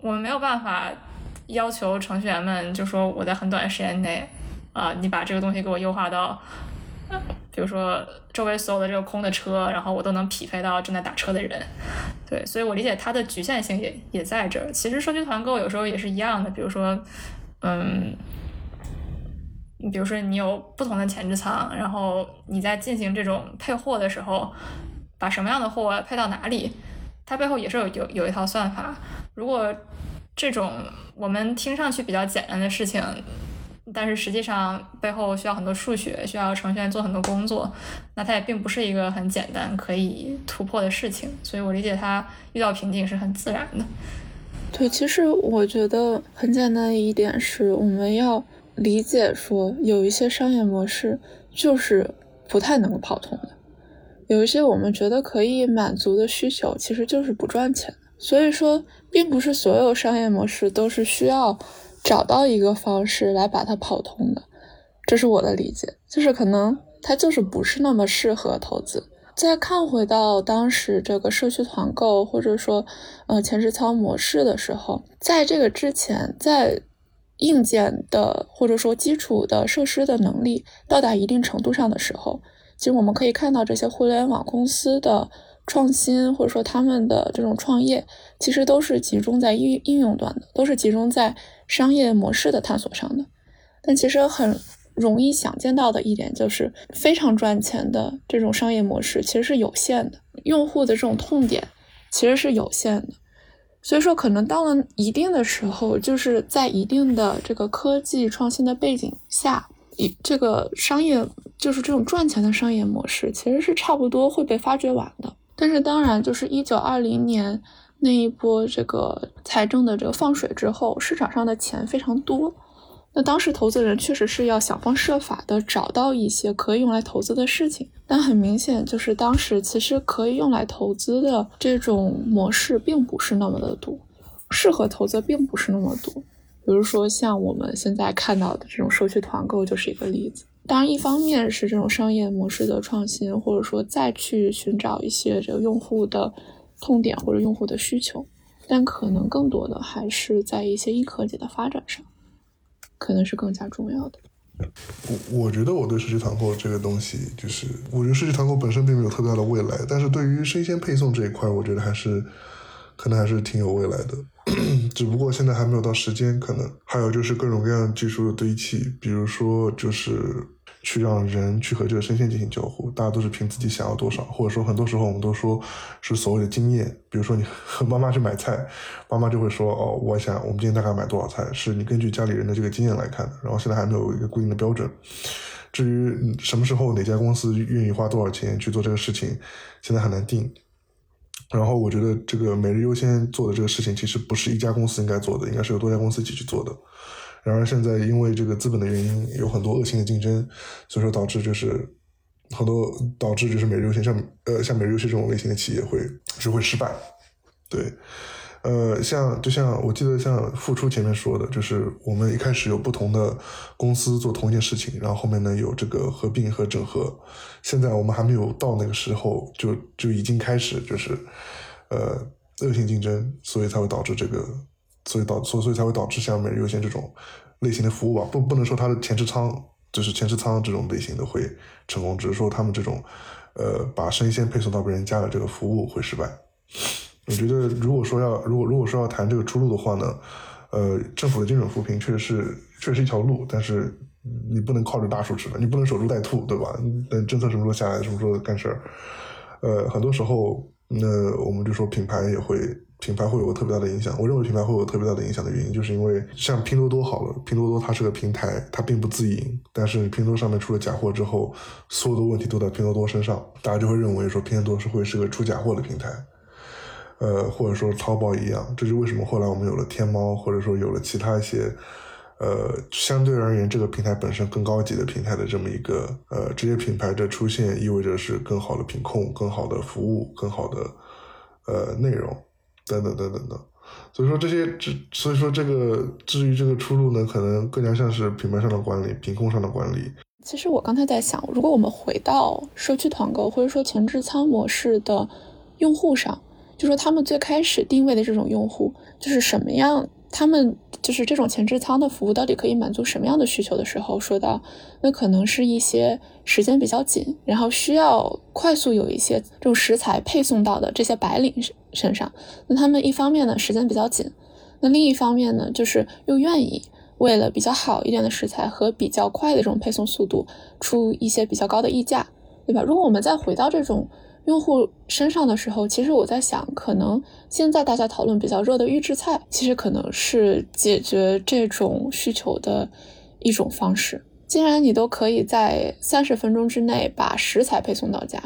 我们没有办法。要求程序员们就说我在很短的时间内，啊，你把这个东西给我优化到，比如说周围所有的这个空的车，然后我都能匹配到正在打车的人。对，所以我理解它的局限性也也在这儿。其实社区团购有时候也是一样的，比如说，嗯，你比如说你有不同的前置仓，然后你在进行这种配货的时候，把什么样的货配到哪里，它背后也是有有有一套算法。如果这种我们听上去比较简单的事情，但是实际上背后需要很多数学，需要程序员做很多工作，那它也并不是一个很简单可以突破的事情。所以我理解它遇到瓶颈是很自然的。对，其实我觉得很简单的一点是，我们要理解说，有一些商业模式就是不太能够跑通的，有一些我们觉得可以满足的需求，其实就是不赚钱的。所以说，并不是所有商业模式都是需要找到一个方式来把它跑通的，这是我的理解。就是可能它就是不是那么适合投资。再看回到当时这个社区团购或者说呃前置仓模式的时候，在这个之前，在硬件的或者说基础的设施的能力到达一定程度上的时候，其实我们可以看到这些互联网公司的。创新或者说他们的这种创业，其实都是集中在应应用端的，都是集中在商业模式的探索上的。但其实很容易想见到的一点就是，非常赚钱的这种商业模式其实是有限的，用户的这种痛点其实是有限的。所以说，可能到了一定的时候，就是在一定的这个科技创新的背景下，以这个商业就是这种赚钱的商业模式，其实是差不多会被发掘完的。但是当然，就是一九二零年那一波这个财政的这个放水之后，市场上的钱非常多。那当时投资人确实是要想方设法的找到一些可以用来投资的事情，但很明显就是当时其实可以用来投资的这种模式并不是那么的多，适合投资并不是那么多。比如说像我们现在看到的这种社区团购就是一个例子。当然，一方面是这种商业模式的创新，或者说再去寻找一些这个用户的痛点或者用户的需求，但可能更多的还是在一些硬科技的发展上，可能是更加重要的。我我觉得我对社区团购这个东西，就是我觉得社区团购本身并没有特别大的未来，但是对于生鲜配送这一块，我觉得还是可能还是挺有未来的。只不过现在还没有到时间，可能还有就是各种各样技术的堆砌，比如说就是。去让人去和这个生鲜进行交互，大家都是凭自己想要多少，或者说很多时候我们都说是所谓的经验。比如说你和妈妈去买菜，妈妈就会说哦，我想我们今天大概买多少菜，是你根据家里人的这个经验来看的。然后现在还没有一个固定的标准。至于什么时候哪家公司愿意花多少钱去做这个事情，现在很难定。然后我觉得这个每日优先做的这个事情，其实不是一家公司应该做的，应该是有多家公司一起去做的。然而现在因为这个资本的原因，有很多恶性的竞争，所以说导致就是很多导致就是每日优鲜像呃像每日优鲜这种类型的企业会就会失败。对，呃像就像我记得像付出前面说的，就是我们一开始有不同的公司做同一件事情，然后后面呢有这个合并和整合，现在我们还没有到那个时候，就就已经开始就是呃恶性竞争，所以才会导致这个。所以导所所以才会导致像每日优先这种类型的服务吧，不不能说它的前置仓就是前置仓这种类型的会成功，只是说他们这种呃把生鲜配送到别人家的这个服务会失败。我觉得如果说要如果如果说要谈这个出路的话呢，呃，政府的精准扶贫确实是确实一条路，但是你不能靠着大树吃的，你不能守株待兔，对吧？等政策什么时候下来，什么时候干事儿。呃，很多时候，那我们就说品牌也会。品牌会有个特别大的影响。我认为品牌会有特别大的影响的原因，就是因为像拼多多好了，拼多多它是个平台，它并不自营。但是拼多多上面出了假货之后，所有的问题都在拼多多身上，大家就会认为说拼多多是会是个出假货的平台。呃，或者说淘宝一样，这是为什么后来我们有了天猫，或者说有了其他一些，呃，相对而言这个平台本身更高级的平台的这么一个，呃，这些品牌的出现意味着是更好的品控、更好的服务、更好的呃内容。等等等等等，所以说这些，这所以说这个至于这个出路呢，可能更加像是品牌上的管理、品控上的管理。其实我刚才在想，如果我们回到社区团购或者说前置仓模式的用户上，就说他们最开始定位的这种用户，就是什么样？他们就是这种前置仓的服务到底可以满足什么样的需求的时候，说到那可能是一些时间比较紧，然后需要快速有一些这种食材配送到的这些白领身上。那他们一方面呢时间比较紧，那另一方面呢就是又愿意为了比较好一点的食材和比较快的这种配送速度出一些比较高的溢价，对吧？如果我们再回到这种。用户身上的时候，其实我在想，可能现在大家讨论比较热的预制菜，其实可能是解决这种需求的一种方式。既然你都可以在三十分钟之内把食材配送到家，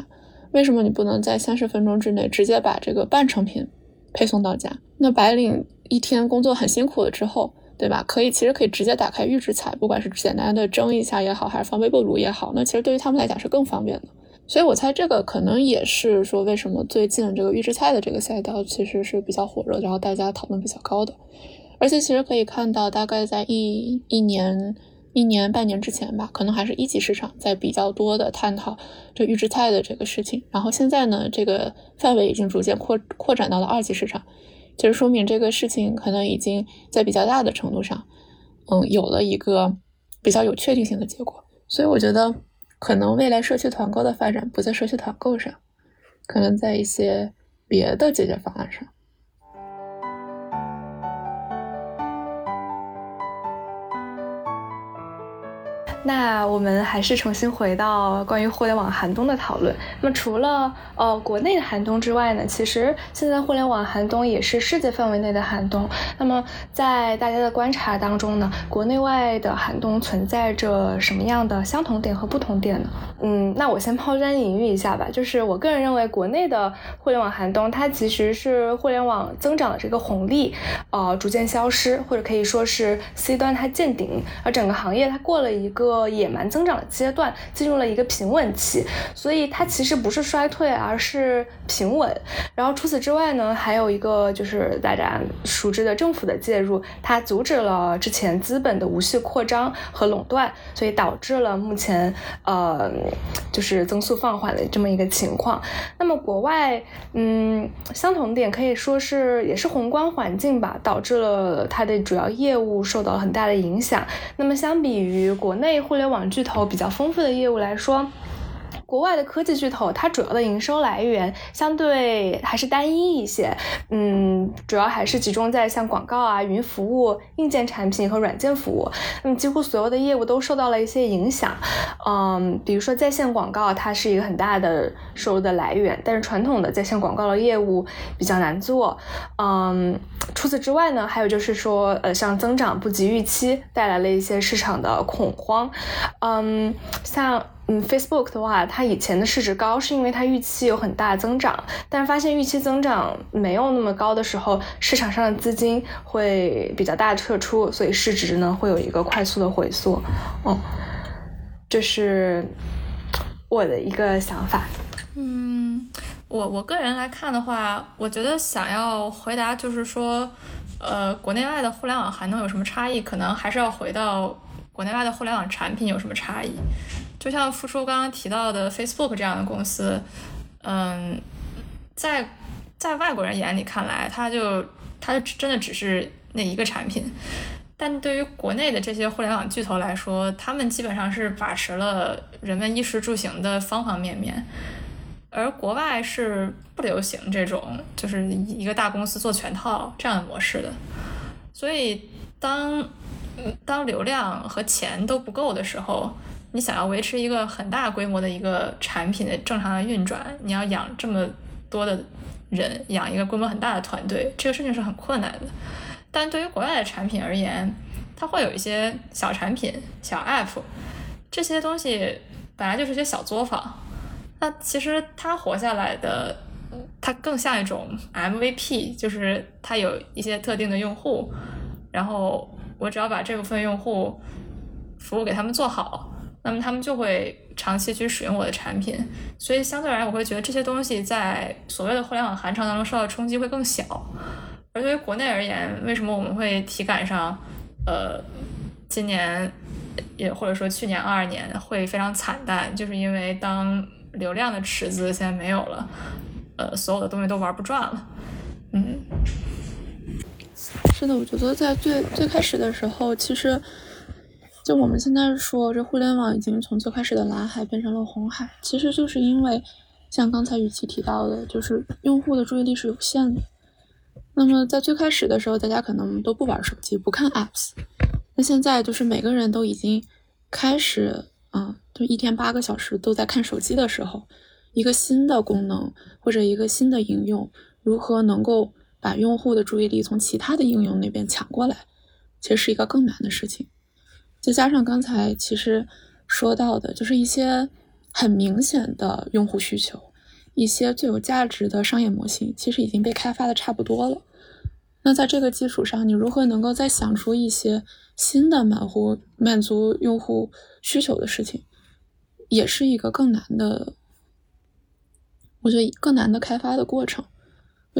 为什么你不能在三十分钟之内直接把这个半成品配送到家？那白领一天工作很辛苦了之后，对吧？可以，其实可以直接打开预制菜，不管是简单的蒸一下也好，还是放微波炉也好，那其实对于他们来讲是更方便的。所以，我猜这个可能也是说，为什么最近这个预制菜的这个赛道其实是比较火热，然后大家讨论比较高的。而且，其实可以看到，大概在一一年、一年半年之前吧，可能还是一级市场在比较多的探讨这预制菜的这个事情。然后现在呢，这个范围已经逐渐扩扩展到了二级市场，就是说明这个事情可能已经在比较大的程度上，嗯，有了一个比较有确定性的结果。所以，我觉得。可能未来社区团购的发展不在社区团购上，可能在一些别的解决方案上。那我们还是重新回到关于互联网寒冬的讨论。那么除了呃国内的寒冬之外呢，其实现在互联网寒冬也是世界范围内的寒冬。那么在大家的观察当中呢，国内外的寒冬存在着什么样的相同点和不同点呢？嗯，那我先抛砖引玉一下吧。就是我个人认为，国内的互联网寒冬它其实是互联网增长的这个红利呃逐渐消失，或者可以说是 C 端它见顶，而整个行业它过了一个。个野蛮增长的阶段进入了一个平稳期，所以它其实不是衰退，而是平稳。然后除此之外呢，还有一个就是大家熟知的政府的介入，它阻止了之前资本的无序扩张和垄断，所以导致了目前呃就是增速放缓的这么一个情况。那么国外嗯相同点可以说是也是宏观环境吧，导致了它的主要业务受到了很大的影响。那么相比于国内。互联网巨头比较丰富的业务来说。国外的科技巨头，它主要的营收来源相对还是单一一些，嗯，主要还是集中在像广告啊、云服务、硬件产品和软件服务。那么几乎所有的业务都受到了一些影响，嗯，比如说在线广告，它是一个很大的收入的来源，但是传统的在线广告的业务比较难做，嗯，除此之外呢，还有就是说，呃，像增长不及预期，带来了一些市场的恐慌，嗯，像。嗯，Facebook 的话，它以前的市值高，是因为它预期有很大增长，但发现预期增长没有那么高的时候，市场上的资金会比较大撤出，所以市值呢会有一个快速的回缩。哦，这是我的一个想法。嗯，我我个人来看的话，我觉得想要回答就是说，呃，国内外的互联网还能有什么差异？可能还是要回到国内外的互联网产品有什么差异。就像付叔刚刚提到的 Facebook 这样的公司，嗯，在在外国人眼里看来，它就它真的只是那一个产品，但对于国内的这些互联网巨头来说，他们基本上是把持了人们衣食住行的方方面面，而国外是不流行这种就是一个大公司做全套这样的模式的，所以当当流量和钱都不够的时候，你想要维持一个很大规模的一个产品的正常的运转，你要养这么多的人，养一个规模很大的团队，这个事情是很困难的。但对于国外的产品而言，它会有一些小产品、小 app，这些东西本来就是些小作坊。那其实它活下来的，它更像一种 MVP，就是它有一些特定的用户，然后我只要把这部分用户服务给他们做好，那么他们就会长期去使用我的产品。所以相对而言，我会觉得这些东西在所谓的互联网寒潮当中受到冲击会更小。而对于国内而言，为什么我们会体感上，呃，今年也或者说去年二二年会非常惨淡，就是因为当流量的池子现在没有了，呃，所有的东西都玩不转了。嗯，是的，我觉得在最最开始的时候，其实就我们现在说这互联网已经从最开始的蓝海变成了红海，其实就是因为像刚才雨琦提到的，就是用户的注意力是有限的。那么在最开始的时候，大家可能都不玩手机，不看 apps。那现在就是每个人都已经开始，啊，就一天八个小时都在看手机的时候，一个新的功能或者一个新的应用，如何能够把用户的注意力从其他的应用那边抢过来，其实是一个更难的事情。再加上刚才其实说到的，就是一些很明显的用户需求。一些最有价值的商业模型其实已经被开发的差不多了。那在这个基础上，你如何能够再想出一些新的满足满足用户需求的事情，也是一个更难的，我觉得更难的开发的过程。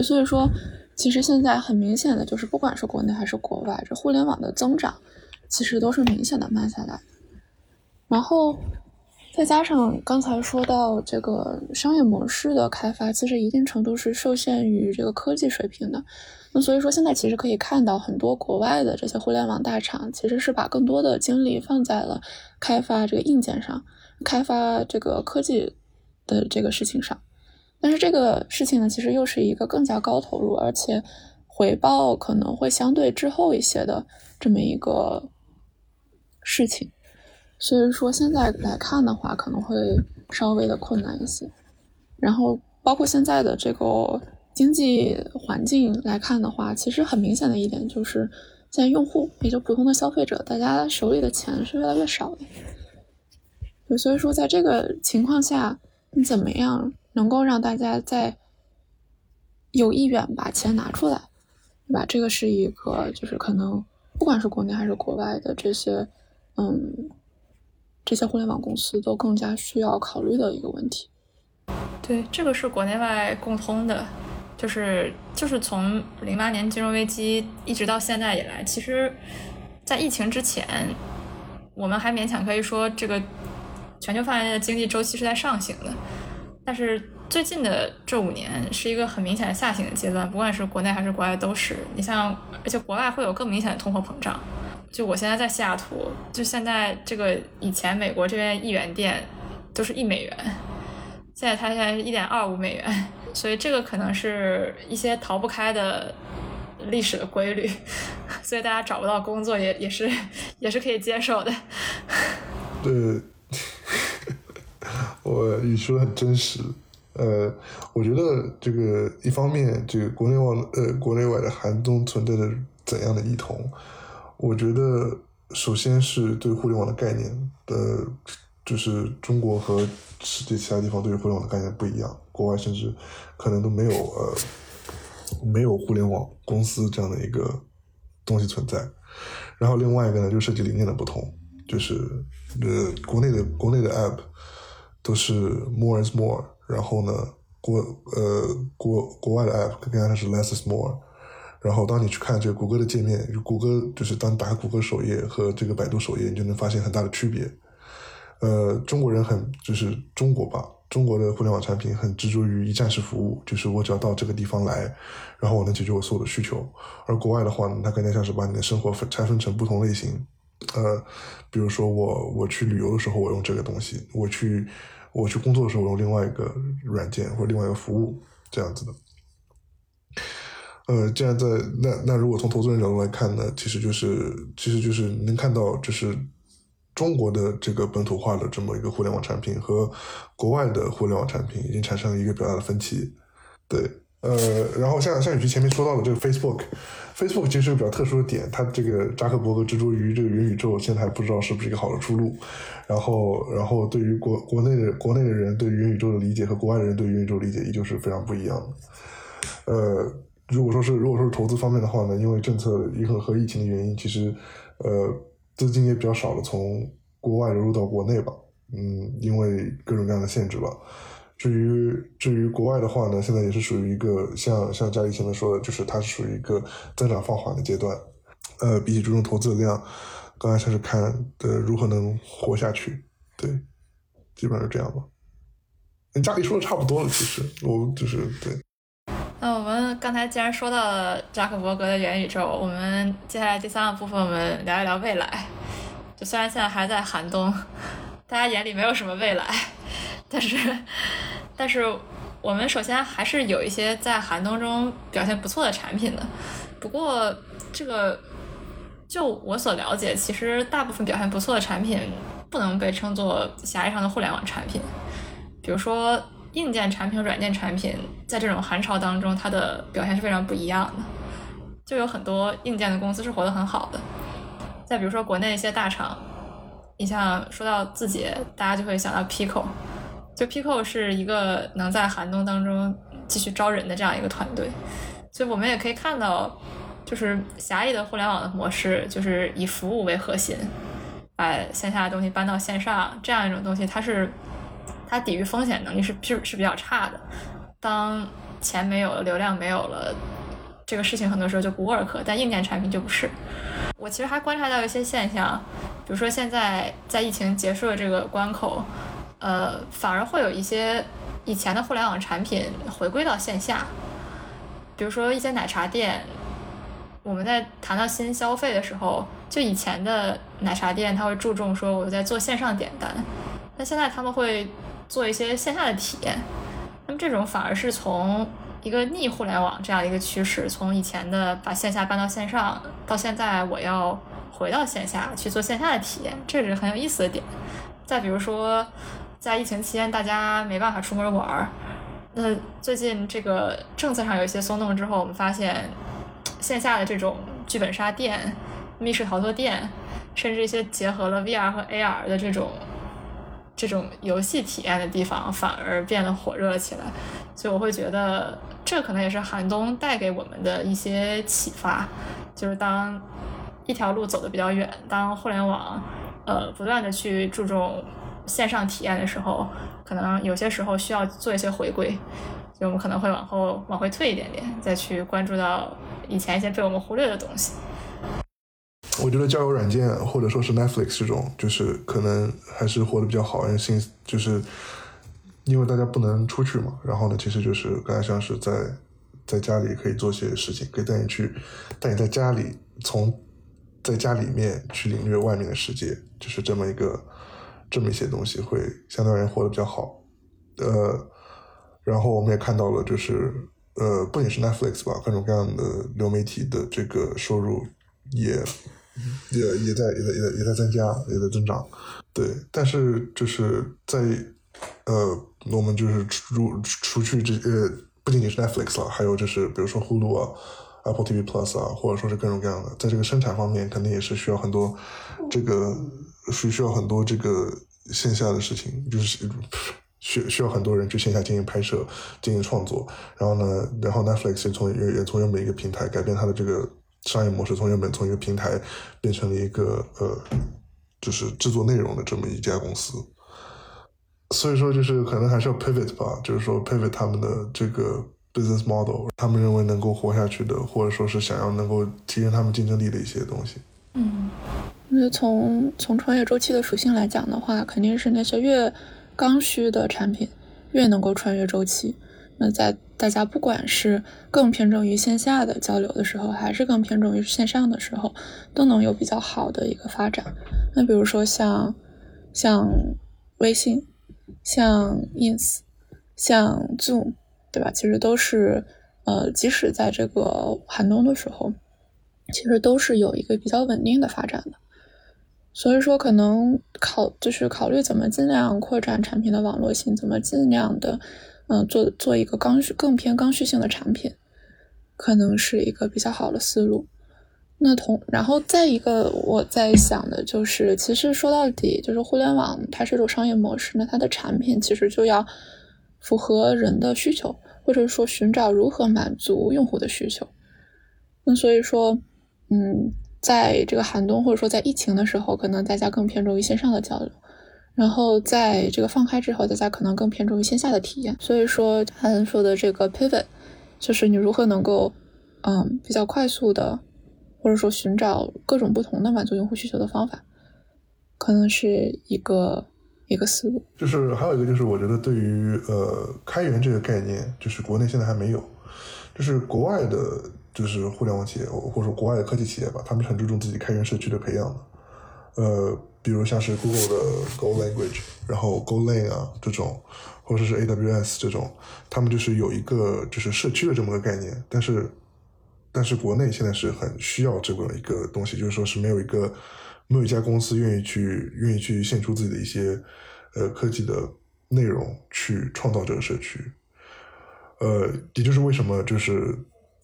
所以说，其实现在很明显的就是，不管是国内还是国外，这互联网的增长其实都是明显的慢下来。然后。再加上刚才说到这个商业模式的开发，其实一定程度是受限于这个科技水平的。那所以说，现在其实可以看到很多国外的这些互联网大厂，其实是把更多的精力放在了开发这个硬件上，开发这个科技的这个事情上。但是这个事情呢，其实又是一个更加高投入，而且回报可能会相对滞后一些的这么一个事情。所以说，现在来看的话，可能会稍微的困难一些。然后，包括现在的这个经济环境来看的话，其实很明显的一点就是，现在用户，也就普通的消费者，大家手里的钱是越来越少的。所以说，在这个情况下，你怎么样能够让大家在有意愿把钱拿出来，对吧？这个是一个，就是可能不管是国内还是国外的这些，嗯。这些互联网公司都更加需要考虑的一个问题。对，这个是国内外共通的，就是就是从零八年金融危机一直到现在以来，其实，在疫情之前，我们还勉强可以说这个全球范围的经济周期是在上行的。但是最近的这五年是一个很明显的下行的阶段，不管是国内还是国外都是。你像，而且国外会有更明显的通货膨胀。就我现在在西雅图，就现在这个以前美国这边一元店都是一美元，现在它现在是一点二五美元，所以这个可能是一些逃不开的历史的规律，所以大家找不到工作也也是也是可以接受的。对，我你说的很真实，呃，我觉得这个一方面，这个国内外呃国内外的寒冬存在着怎样的异同？我觉得，首先是对互联网的概念的，就是中国和世界其他地方对于互联网的概念不一样，国外甚至可能都没有呃，没有互联网公司这样的一个东西存在。然后另外一个呢，就是设计理念的不同，就是呃，国内的国内的 app 都是 more is more，然后呢，国呃国国外的 app 更加的是 less is more。然后，当你去看这个谷歌的界面，谷歌就是当打开谷歌首页和这个百度首页，你就能发现很大的区别。呃，中国人很就是中国吧，中国的互联网产品很执着于一站式服务，就是我只要到这个地方来，然后我能解决我所有的需求。而国外的话呢，它更加像是把你的生活分拆分成不同类型。呃，比如说我我去旅游的时候，我用这个东西；我去我去工作的时候，我用另外一个软件或者另外一个服务，这样子的。呃，既然在那那如果从投资人角度来看呢，其实就是其实就是能看到就是中国的这个本土化的这么一个互联网产品和国外的互联网产品已经产生了一个比较大的分歧。对，呃，然后像像雨琦前面说到的这个 Facebook，Facebook 其实是比较特殊的点，它这个扎克伯格执着于这个元宇宙，现在还不知道是不是一个好的出路。然后，然后对于国国内的国内的人对元宇宙的理解和国外的人对元宇宙理解依旧是非常不一样的。呃，如果说是如果说是投资方面的话呢，因为政策一个和疫情的原因，其实呃资金也比较少了从国外流入到国内吧。嗯，因为各种各样的限制吧。至于至于国外的话呢，现在也是属于一个像像嘉怡前面说的，就是它是属于一个增长放缓的阶段。呃，比起注重投资的量。刚才像是看的如何能活下去，对，基本上是这样吧。跟家里说的差不多了，其实我就是对。那我们刚才既然说到了扎克伯格的元宇宙，我们接下来第三个部分，我们聊一聊未来。就虽然现在还在寒冬，大家眼里没有什么未来，但是但是我们首先还是有一些在寒冬中表现不错的产品的。不过这个。就我所了解，其实大部分表现不错的产品不能被称作狭义上的互联网产品。比如说硬件产品、软件产品，在这种寒潮当中，它的表现是非常不一样的。就有很多硬件的公司是活得很好的。再比如说国内一些大厂，你像说到字节，大家就会想到 Pico。就 Pico 是一个能在寒冬当中继续招人的这样一个团队。所以我们也可以看到。就是狭义的互联网的模式，就是以服务为核心，把线下的东西搬到线上，这样一种东西，它是它抵御风险能力是是是比较差的。当钱没有了，流量没有了，这个事情很多时候就不 work。但硬件产品就不是。我其实还观察到一些现象，比如说现在在疫情结束的这个关口，呃，反而会有一些以前的互联网产品回归到线下，比如说一些奶茶店。我们在谈到新消费的时候，就以前的奶茶店，他会注重说我在做线上点单，那现在他们会做一些线下的体验。那么这种反而是从一个逆互联网这样一个趋势，从以前的把线下搬到线上，到现在我要回到线下去做线下的体验，这是很有意思的点。再比如说，在疫情期间大家没办法出门玩儿，那最近这个政策上有一些松动之后，我们发现。线下的这种剧本杀店、密室逃脱店，甚至一些结合了 VR 和 AR 的这种这种游戏体验的地方，反而变得火热起来。所以我会觉得，这可能也是寒冬带给我们的一些启发，就是当一条路走得比较远，当互联网呃不断的去注重线上体验的时候，可能有些时候需要做一些回归。就我们可能会往后往回退一点点，再去关注到以前一些被我们忽略的东西。我觉得交友软件或者说是 Netflix 这种，就是可能还是活得比较好，因为新就是因为大家不能出去嘛。然后呢，其实就是更加像是在在家里可以做些事情，可以带你去带你在家里从在家里面去领略外面的世界，就是这么一个这么一些东西，会相对而言活得比较好。呃。然后我们也看到了，就是呃，不仅是 Netflix 吧，各种各样的流媒体的这个收入也也也在也在也在也在增加，也在增长。对，但是就是在呃，我们就是除除去这呃，不仅仅是 Netflix 了，还有就是比如说 Hulu 啊、Apple TV Plus 啊，或者说是各种各样的，在这个生产方面，肯定也是需要很多这个需需要很多这个线下的事情，就是。需需要很多人去线下进行拍摄、进行创作，然后呢，然后 Netflix 也从也也从原本一个平台改变它的这个商业模式，从原本从一个平台变成了一个呃，就是制作内容的这么一家公司。所以说，就是可能还是要 pivot 吧，就是说 pivot 他们的这个 business model，他们认为能够活下去的，或者说是想要能够提升他们竞争力的一些东西。嗯，那从从创业周期的属性来讲的话，肯定是那些越。刚需的产品越能够穿越周期，那在大家不管是更偏重于线下的交流的时候，还是更偏重于线上的时候，都能有比较好的一个发展。那比如说像像微信、像 Ins、像 Zoom，对吧？其实都是呃，即使在这个寒冬的时候，其实都是有一个比较稳定的发展的。所以说，可能考就是考虑怎么尽量扩展产品的网络性，怎么尽量的，嗯，做做一个刚需更偏刚需性的产品，可能是一个比较好的思路。那同然后再一个我在想的就是，其实说到底，就是互联网它是一种商业模式，那它的产品其实就要符合人的需求，或者说寻找如何满足用户的需求。那所以说，嗯。在这个寒冬或者说在疫情的时候，可能大家更偏重于线上的交流，然后在这个放开之后，大家可能更偏重于线下的体验。所以说，他说的这个 pivot，就是你如何能够，嗯，比较快速的，或者说寻找各种不同的满足用户需求的方法，可能是一个一个思路。就是还有一个就是，我觉得对于呃开源这个概念，就是国内现在还没有，就是国外的。就是互联网企业，或者说国外的科技企业吧，他们很注重自己开源社区的培养的。呃，比如像是 Google 的 Go Language，然后 Go Lang 啊这种，或者是 AWS 这种，他们就是有一个就是社区的这么个概念。但是，但是国内现在是很需要这么一个东西，就是说是没有一个没有一家公司愿意去愿意去献出自己的一些呃科技的内容去创造这个社区。呃，也就是为什么就是。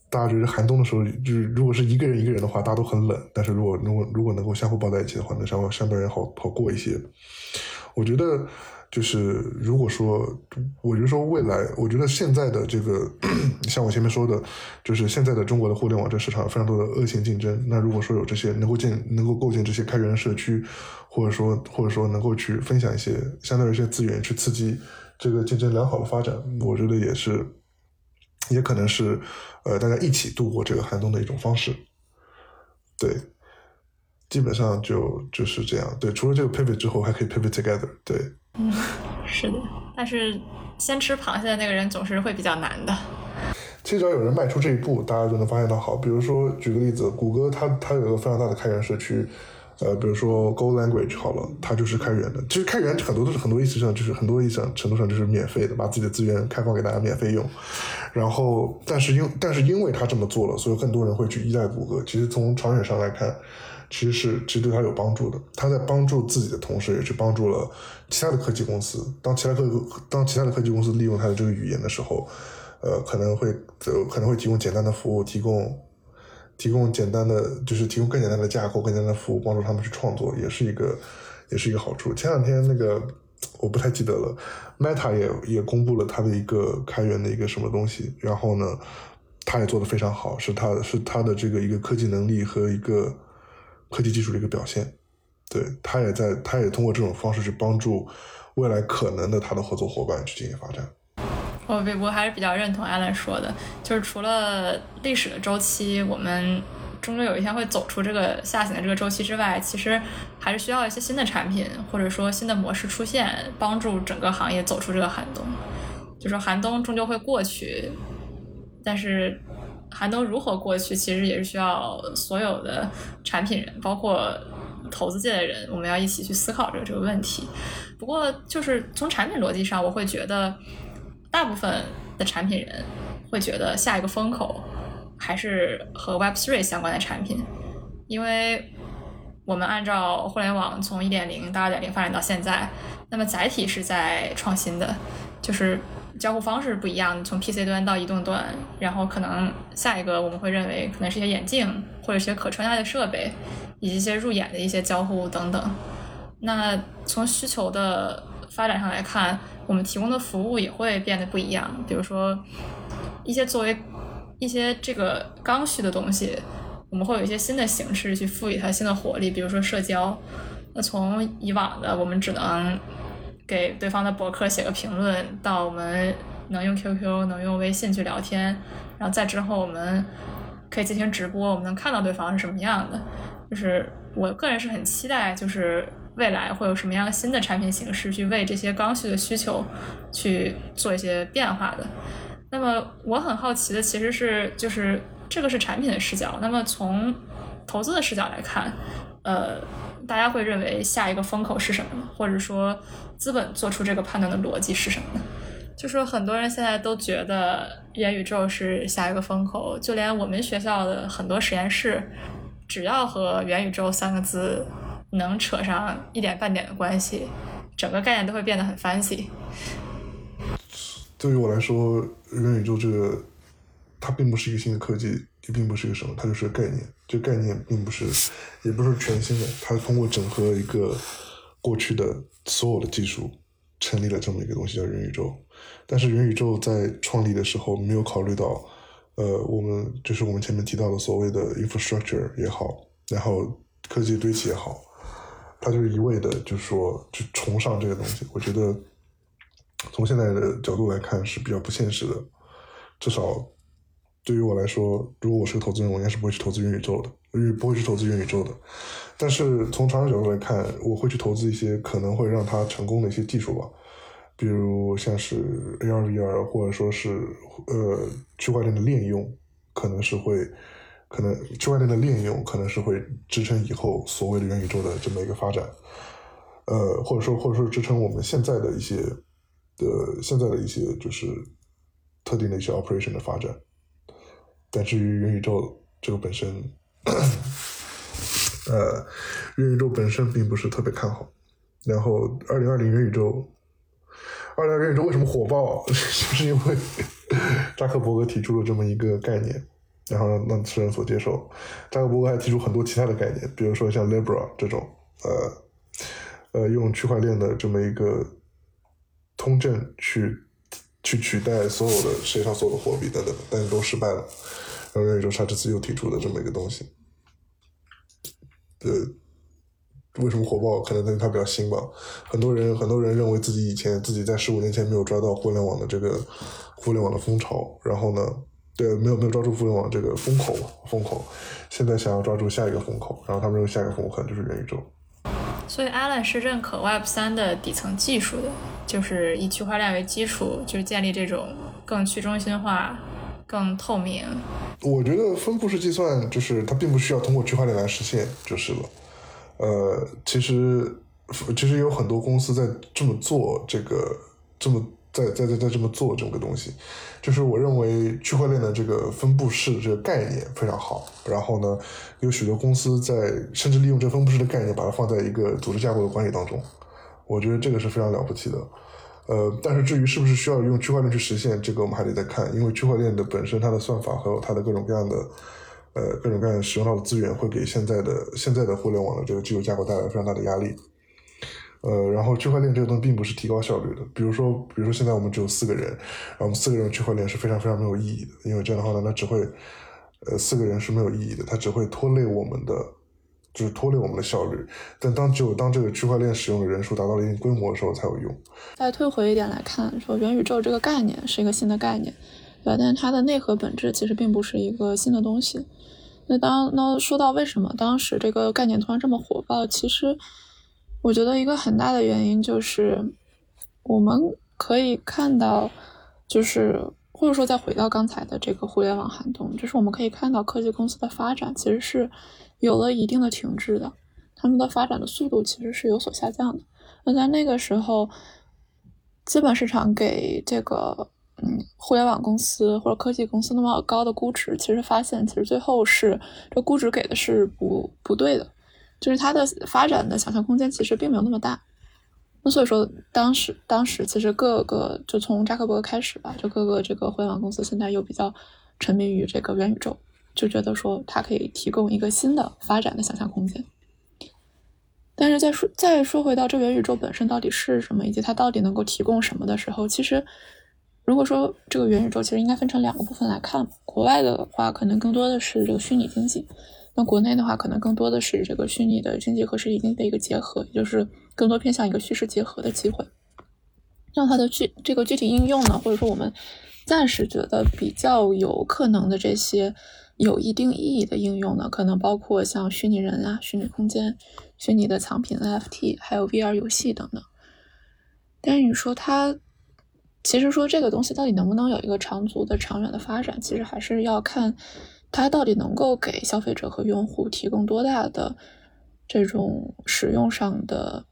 大家觉得寒冬的时候，就是如果是一个人一个人的话，大家都很冷。但是如果如果如果能够相互抱在一起的话，能相相对人好好过一些。我觉得就是如果说，我就说未来，我觉得现在的这个，像我前面说的，就是现在的中国的互联网这市场非常多的恶性竞争。那如果说有这些能够建能够构建这些开源社区，或者说或者说能够去分享一些相对一些资源，去刺激这个竞争良好的发展，我觉得也是。也可能是，呃，大家一起度过这个寒冬的一种方式。对，基本上就就是这样。对，除了这个 pivot 之后，还可以 pivot together。对，嗯，是的。但是先吃螃蟹的那个人总是会比较难的。其实只要有人迈出这一步，大家就能发现到好。比如说，举个例子，谷歌它它有一个非常大的开源社区。呃，比如说 Go Language 好了，它就是开源的。其实开源很多都是很多意思上就是很多意义上程度上就是免费的，把自己的资源开放给大家免费用。然后，但是因但是因为他这么做了，所以更多人会去依赖谷歌。其实从长远上来看，其实是其实对他有帮助的。他在帮助自己的同时，也去帮助了其他的科技公司。当其他科当其他的科技公司利用他的这个语言的时候，呃，可能会可能会提供简单的服务，提供。提供简单的，就是提供更简单的架构、更简单的服务，帮助他们去创作，也是一个，也是一个好处。前两天那个我不太记得了，Meta 也也公布了它的一个开源的一个什么东西，然后呢，它也做的非常好，是它是它的这个一个科技能力和一个科技技术的一个表现。对，它也在，它也通过这种方式去帮助未来可能的它的合作伙伴去进行发展。我我还是比较认同 Allen 说的，就是除了历史的周期，我们终究有一天会走出这个下行的这个周期之外，其实还是需要一些新的产品或者说新的模式出现，帮助整个行业走出这个寒冬。就是寒冬终究会过去，但是寒冬如何过去，其实也是需要所有的产品人，包括投资界的人，我们要一起去思考这个这个问题。不过，就是从产品逻辑上，我会觉得。大部分的产品人会觉得下一个风口还是和 Web Three 相关的产品，因为我们按照互联网从一点零到二点零发展到现在，那么载体是在创新的，就是交互方式不一样，从 PC 端到移动端，然后可能下一个我们会认为可能是一些眼镜或者一些可穿戴的设备，以及一些入眼的一些交互等等。那从需求的发展上来看。我们提供的服务也会变得不一样，比如说一些作为一些这个刚需的东西，我们会有一些新的形式去赋予它新的活力，比如说社交。那从以往的我们只能给对方的博客写个评论，到我们能用 QQ、能用微信去聊天，然后再之后我们可以进行直播，我们能看到对方是什么样的。就是我个人是很期待，就是。未来会有什么样新的产品形式去为这些刚需的需求去做一些变化的？那么我很好奇的其实是，就是这个是产品的视角。那么从投资的视角来看，呃，大家会认为下一个风口是什么呢？或者说资本做出这个判断的逻辑是什么呢？就是很多人现在都觉得元宇宙是下一个风口，就连我们学校的很多实验室，只要和元宇宙三个字能扯上一点半点的关系，整个概念都会变得很 fancy。对于我来说，元宇宙这个它并不是一个新的科技，也并不是一个什么，它就是个概念。这概念并不是，也不是全新的，它通过整合一个过去的所有的技术，成立了这么一个东西叫元宇宙。但是元宇宙在创立的时候没有考虑到，呃，我们就是我们前面提到的所谓的 infrastructure 也好，然后科技堆砌也好，他就是一味的，就是说去崇尚这个东西。我觉得从现在的角度来看是比较不现实的，至少对于我来说，如果我是个投资人，我应该是不会去投资元宇宙的，因为不会去投资元宇宙的。但是从长远角度来看，我会去投资一些可能会让它成功的一些技术吧。比如像是 AR、VR，或者说是呃区块链的链用，可能是会，可能区块链的链用可能是会支撑以后所谓的元宇宙的这么一个发展，呃，或者说或者说支撑我们现在的一些的现在的一些就是特定的一些 operation 的发展。但至于元宇宙这个本身，呃，元宇宙本身并不是特别看好。然后，二零二零元宇宙。二零二零元宇宙为什么火爆？就是因为扎克伯格提出了这么一个概念，然后让让世人所接受。扎克伯格还提出很多其他的概念，比如说像 Libra 这种，呃，呃，用区块链的这么一个通证去去取代所有的世界上所有的货币等等，但是都失败了。然后元宇宙他这次又提出了这么一个东西，呃。为什么火爆？可能因为它比较新吧。很多人很多人认为自己以前自己在十五年前没有抓到互联网的这个互联网的风潮，然后呢，对，没有没有抓住互联网这个风口风口，现在想要抓住下一个风口，然后他们认为下一个风口可能就是元宇宙。所以，Alan 是认可 Web 三的底层技术的，就是以区块链为基础，就是建立这种更去中心化、更透明。我觉得分布式计算就是它并不需要通过区块链来实现，就是了。呃，其实其实有很多公司在这么做，这个这么在在在在这么做这么个东西，就是我认为区块链的这个分布式这个概念非常好。然后呢，有许多公司在甚至利用这分布式的概念，把它放在一个组织架构的关系当中。我觉得这个是非常了不起的。呃，但是至于是不是需要用区块链去实现，这个我们还得再看，因为区块链的本身它的算法和它的各种各样的。呃，各种各样使用到的资源会给现在的现在的互联网的这个技术架构带来非常大的压力。呃，然后区块链这个东西并不是提高效率的。比如说，比如说现在我们只有四个人，然后我们四个人区块链是非常非常没有意义的，因为这样的话呢，那只会，呃，四个人是没有意义的，它只会拖累我们的，就是拖累我们的效率。但当只有当这个区块链使用的人数达到了一定规模的时候才有用。再退回一点来看，说元宇宙这个概念是一个新的概念，对吧？但是它的内核本质其实并不是一个新的东西。那当那说到为什么当时这个概念突然这么火爆，其实我觉得一个很大的原因就是我们可以看到，就是或者说再回到刚才的这个互联网寒冬，就是我们可以看到科技公司的发展其实是有了一定的停滞的，他们的发展的速度其实是有所下降的。那在那个时候，资本市场给这个。嗯，互联网公司或者科技公司那么高的估值，其实发现其实最后是这估值给的是不不对的，就是它的发展的想象空间其实并没有那么大。那所以说，当时当时其实各个就从扎克伯格开始吧，就各个这个互联网公司现在又比较沉迷于这个元宇宙，就觉得说它可以提供一个新的发展的想象空间。但是再说再说回到这元宇宙本身到底是什么，以及它到底能够提供什么的时候，其实。如果说这个元宇宙其实应该分成两个部分来看，国外的话可能更多的是这个虚拟经济，那国内的话可能更多的是这个虚拟的经济和实体经济的一个结合，也就是更多偏向一个虚实结合的机会。那它的具这个具体应用呢，或者说我们暂时觉得比较有可能的这些有一定意义的应用呢，可能包括像虚拟人啊、虚拟空间、虚拟的藏品 NFT，还有 VR 游戏等等。但是你说它。其实说这个东西到底能不能有一个长足的、长远的发展，其实还是要看它到底能够给消费者和用户提供多大的这种使用上的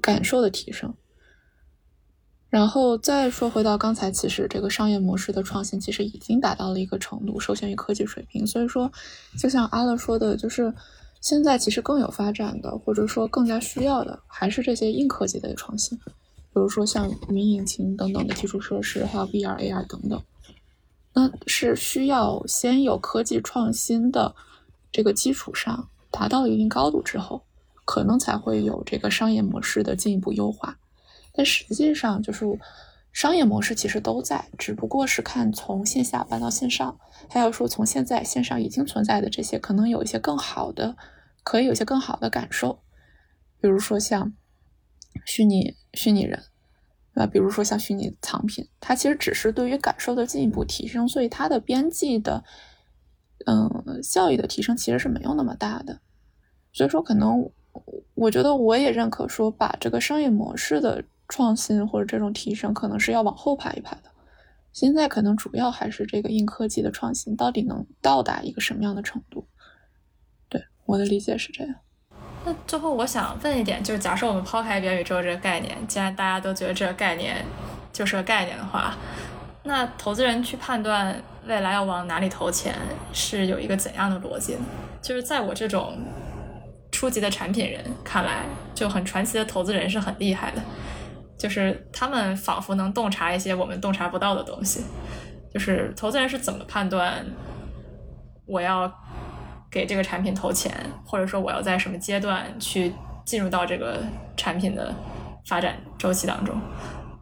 感受的提升。然后再说回到刚才，其实这个商业模式的创新其实已经达到了一个程度，受限于科技水平。所以说，就像阿乐说的，就是现在其实更有发展的，或者说更加需要的，还是这些硬科技的创新，比如说像云引擎等等的基础设施，还有 VR、AR 等等。那是需要先有科技创新的这个基础上达到一定高度之后，可能才会有这个商业模式的进一步优化。但实际上，就是商业模式其实都在，只不过是看从线下搬到线上，还有说从现在线上已经存在的这些，可能有一些更好的，可以有些更好的感受，比如说像虚拟虚拟人，啊，比如说像虚拟藏品，它其实只是对于感受的进一步提升，所以它的边际的，嗯，效益的提升其实是没有那么大的，所以说可能我觉得我也认可说把这个商业模式的。创新或者这种提升可能是要往后排一排的，现在可能主要还是这个硬科技的创新到底能到达一个什么样的程度？对我的理解是这样。那最后我想问一点，就是假设我们抛开元宇宙这个概念，既然大家都觉得这个概念就是个概念的话，那投资人去判断未来要往哪里投钱是有一个怎样的逻辑呢？就是在我这种初级的产品人看来，就很传奇的投资人是很厉害的。就是他们仿佛能洞察一些我们洞察不到的东西。就是投资人是怎么判断我要给这个产品投钱，或者说我要在什么阶段去进入到这个产品的发展周期当中？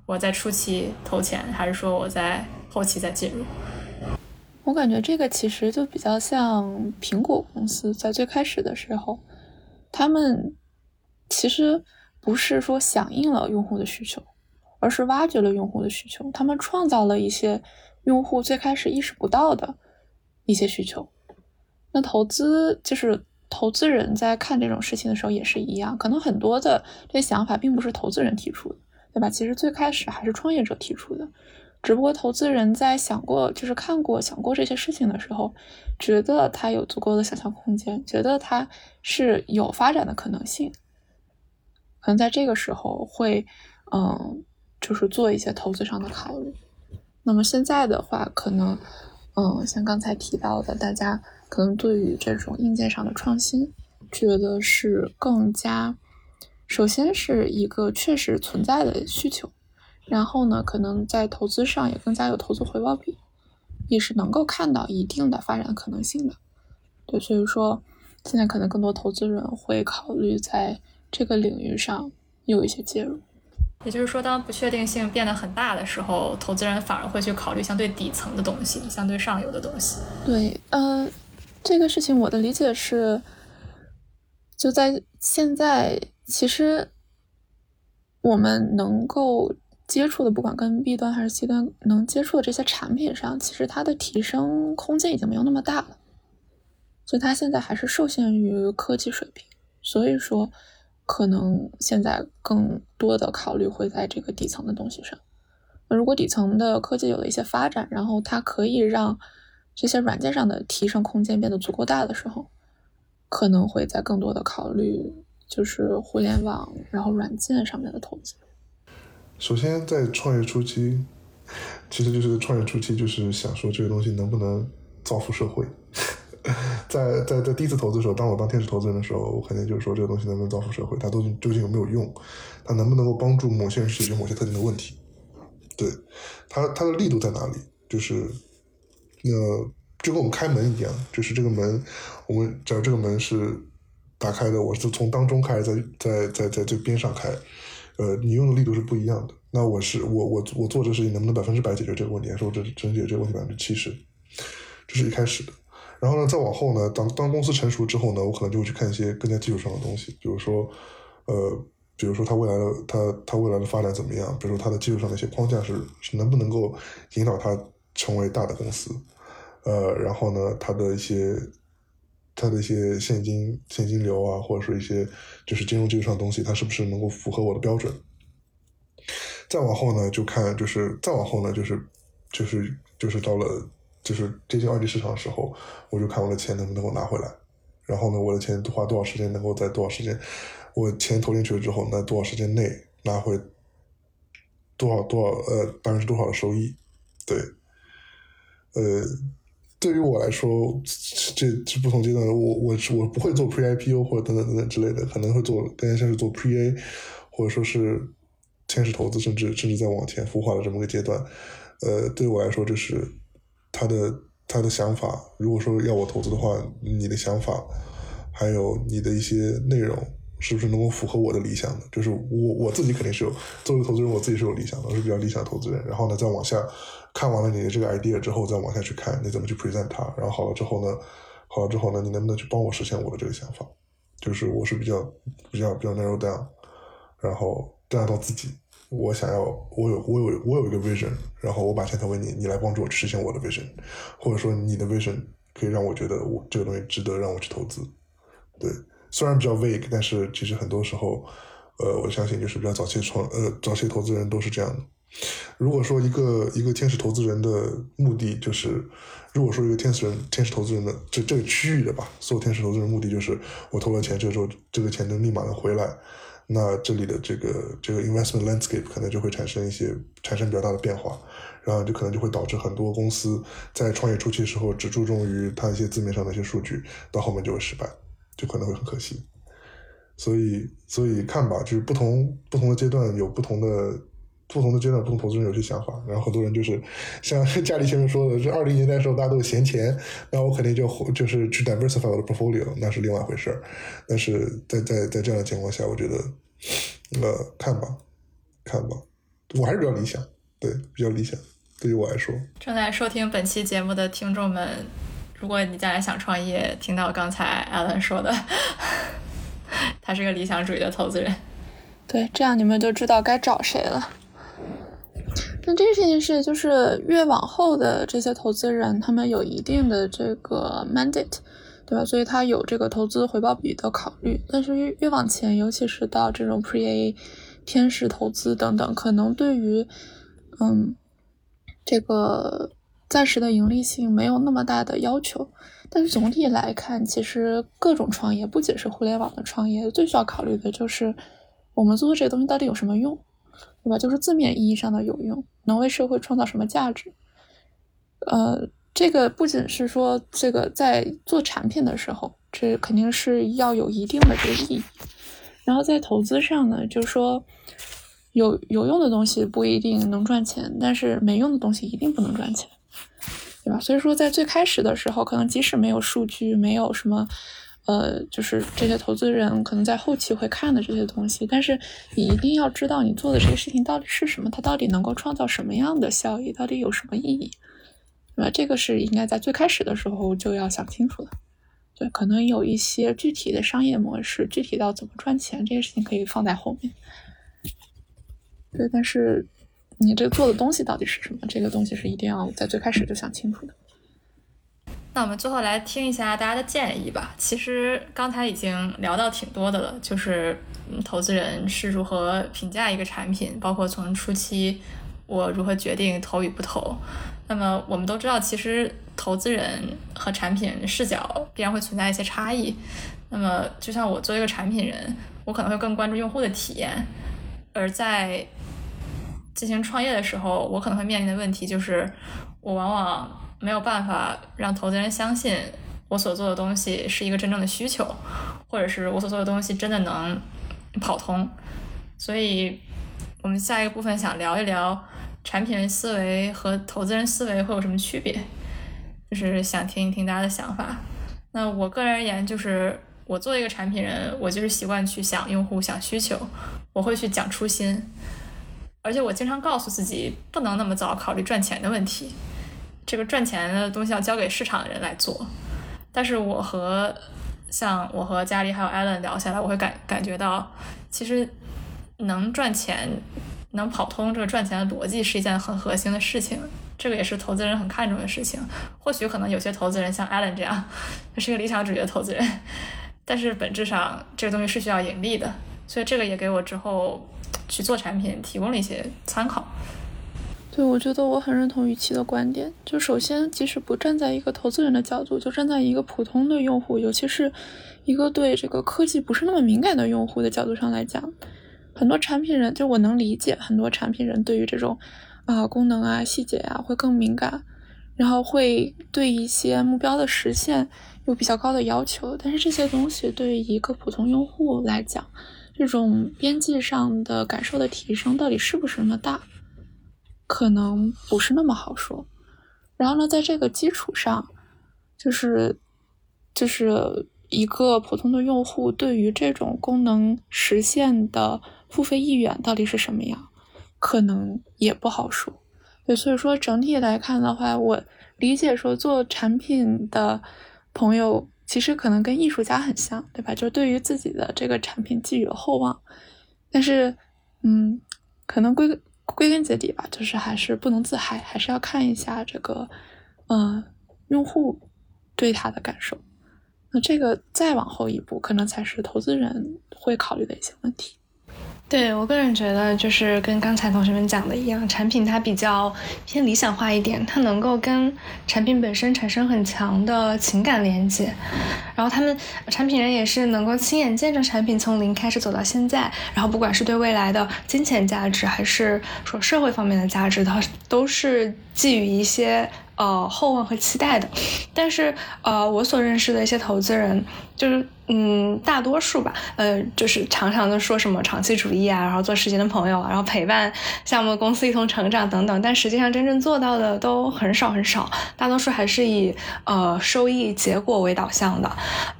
我在初期投钱，还是说我在后期再进入？我感觉这个其实就比较像苹果公司在最开始的时候，他们其实。不是说响应了用户的需求，而是挖掘了用户的需求。他们创造了一些用户最开始意识不到的一些需求。那投资就是投资人在看这种事情的时候也是一样，可能很多的这些想法并不是投资人提出的，对吧？其实最开始还是创业者提出的，只不过投资人在想过、就是看过、想过这些事情的时候，觉得它有足够的想象空间，觉得它是有发展的可能性。可能在这个时候会，嗯，就是做一些投资上的考虑。那么现在的话，可能，嗯，像刚才提到的，大家可能对于这种硬件上的创新，觉得是更加，首先是一个确实存在的需求，然后呢，可能在投资上也更加有投资回报比，也是能够看到一定的发展可能性的。对，所以说现在可能更多投资人会考虑在。这个领域上有一些介入，也就是说，当不确定性变得很大的时候，投资人反而会去考虑相对底层的东西，相对上游的东西。对，呃，这个事情我的理解是，就在现在，其实我们能够接触的，不管跟 B 端还是 C 端能接触的这些产品上，其实它的提升空间已经没有那么大了，所以它现在还是受限于科技水平，所以说。可能现在更多的考虑会在这个底层的东西上。那如果底层的科技有了一些发展，然后它可以让这些软件上的提升空间变得足够大的时候，可能会在更多的考虑就是互联网然后软件上面的投资。首先，在创业初期，其实就是创业初期就是想说这个东西能不能造福社会。在在在第一次投资的时候，当我当天使投资人的时候，我肯定就是说这个东西能不能造福社会，它都究竟有没有用，它能不能够帮助某些人解决某些特定的问题，对，它它的力度在哪里？就是，呃，就跟我们开门一样，就是这个门，我们假如这个门是打开的，我是从当中开，在在在在最边上开，呃，你用的力度是不一样的。那我是我我我做这事情能不能百分之百解决这个问题？还是我只只能解决这个问题百分之七十？这是一开始的。然后呢，再往后呢，当当公司成熟之后呢，我可能就会去看一些更加技术上的东西，比如说，呃，比如说它未来的它它未来的发展怎么样，比如说它的技术上的一些框架是是能不能够引导它成为大的公司，呃，然后呢，它的一些它的一些现金现金流啊，或者说一些就是金融技术上的东西，它是不是能够符合我的标准？再往后呢，就看就是再往后呢，就是就是就是到了。就是接近二级市场的时候，我就看我的钱能不能够拿回来，然后呢，我的钱花多少时间能够在多少时间，我钱投进去了之后，那多少时间内拿回多少多少呃，大概是多少的收益？对，呃，对于我来说，这这不同阶段，我我我不会做 pre IPO 或者等等等等之类的，可能会做更加像是做 pre A，或者说是天使投资，甚至甚至再往前孵化的这么个阶段。呃，对我来说，就是他的他的想法，如果说要我投资的话，你的想法还有你的一些内容。是不是能够符合我的理想的？就是我我自己肯定是有作为投资人，我自己是有理想的，我是比较理想的投资人。然后呢，再往下看完了你的这个 idea 之后，再往下去看你怎么去 present 它。然后好了之后呢，好了之后呢，你能不能去帮我实现我的这个想法？就是我是比较比较比较 narrow down，然后 down 到自己，我想要我有我有我有一个 vision，然后我把钱投给你，你来帮助我实现我的 vision，或者说你的 vision 可以让我觉得我这个东西值得让我去投资，对。虽然比较 vague，但是其实很多时候，呃，我相信就是比较早期创呃早期投资人都是这样的。如果说一个一个天使投资人的目的就是，如果说一个天使人天使投资人的这这个区域的吧，所有天使投资人目的就是我投了钱，这时候这个钱能立马的回来，那这里的这个这个 investment landscape 可能就会产生一些产生比较大的变化，然后就可能就会导致很多公司在创业初期的时候只注重于它一些字面上的一些数据，到后面就会失败。就可能会很可惜，所以所以看吧，就是不同不同的阶段有不同的不同的阶段，不同投资人有些想法。然后很多人就是像 家里前面说的，这二零年代的时候大家都有闲钱，那我肯定就就是去 diversify 我的 portfolio，那是另外一回事儿。但是在在在这样的情况下，我觉得呃看吧看吧，我还是比较理想，对比较理想，对于我来说。正在收听本期节目的听众们。如果你将来想创业，听到刚才 Alan 说的，他是个理想主义的投资人，对，这样你们就知道该找谁了。那这件事情是就是越往后的这些投资人，他们有一定的这个 mandate，对吧？所以他有这个投资回报比的考虑。但是越越往前，尤其是到这种 pre A 天使投资等等，可能对于嗯这个。暂时的盈利性没有那么大的要求，但是总体来看，其实各种创业，不仅是互联网的创业，最需要考虑的就是我们做这个东西到底有什么用，对吧？就是字面意义上的有用，能为社会创造什么价值？呃，这个不仅是说这个在做产品的时候，这肯定是要有一定的这个意义。然后在投资上呢，就是说有有用的东西不一定能赚钱，但是没用的东西一定不能赚钱。对吧？所以说，在最开始的时候，可能即使没有数据，没有什么，呃，就是这些投资人可能在后期会看的这些东西，但是你一定要知道你做的这个事情到底是什么，它到底能够创造什么样的效益，到底有什么意义，那？这个是应该在最开始的时候就要想清楚的。对，可能有一些具体的商业模式，具体到怎么赚钱这些事情可以放在后面。对，但是。你这做的东西到底是什么？这个东西是一定要在最开始就想清楚的。那我们最后来听一下大家的建议吧。其实刚才已经聊到挺多的了，就是投资人是如何评价一个产品，包括从初期我如何决定投与不投。那么我们都知道，其实投资人和产品视角必然会存在一些差异。那么就像我作为一个产品人，我可能会更关注用户的体验，而在进行创业的时候，我可能会面临的问题就是，我往往没有办法让投资人相信我所做的东西是一个真正的需求，或者是我所做的东西真的能跑通。所以，我们下一个部分想聊一聊产品思维和投资人思维会有什么区别，就是想听一听大家的想法。那我个人而言，就是我作为一个产品人，我就是习惯去想用户想需求，我会去讲初心。而且我经常告诉自己，不能那么早考虑赚钱的问题。这个赚钱的东西要交给市场的人来做。但是我和像我和家里还有艾伦聊下来，我会感感觉到，其实能赚钱、能跑通这个赚钱的逻辑是一件很核心的事情。这个也是投资人很看重的事情。或许可能有些投资人像艾伦这样，他是一个理想主义的投资人，但是本质上这个东西是需要盈利的。所以这个也给我之后。去做产品提供了一些参考。对，我觉得我很认同雨琦的观点。就首先，即使不站在一个投资人的角度，就站在一个普通的用户，尤其是一个对这个科技不是那么敏感的用户的角度上来讲，很多产品人就我能理解，很多产品人对于这种啊功能啊细节啊会更敏感，然后会对一些目标的实现有比较高的要求。但是这些东西对于一个普通用户来讲，这种边际上的感受的提升到底是不是那么大，可能不是那么好说。然后呢，在这个基础上，就是就是一个普通的用户对于这种功能实现的付费意愿到底是什么样，可能也不好说。对，所以说整体来看的话，我理解说做产品的朋友。其实可能跟艺术家很像，对吧？就对于自己的这个产品寄予了厚望，但是，嗯，可能归归根结底吧，就是还是不能自嗨，还是要看一下这个，呃，用户对他的感受。那这个再往后一步，可能才是投资人会考虑的一些问题。对我个人觉得，就是跟刚才同学们讲的一样，产品它比较偏理想化一点，它能够跟产品本身产生很强的情感连接，然后他们产品人也是能够亲眼见证产品从零开始走到现在，然后不管是对未来的金钱价值，还是说社会方面的价值，它都是寄予一些。呃，厚望和期待的，但是呃，我所认识的一些投资人，就是嗯，大多数吧，呃，就是常常的说什么长期主义啊，然后做时间的朋友，然后陪伴项目公司一同成长等等，但实际上真正做到的都很少很少，大多数还是以呃收益结果为导向的。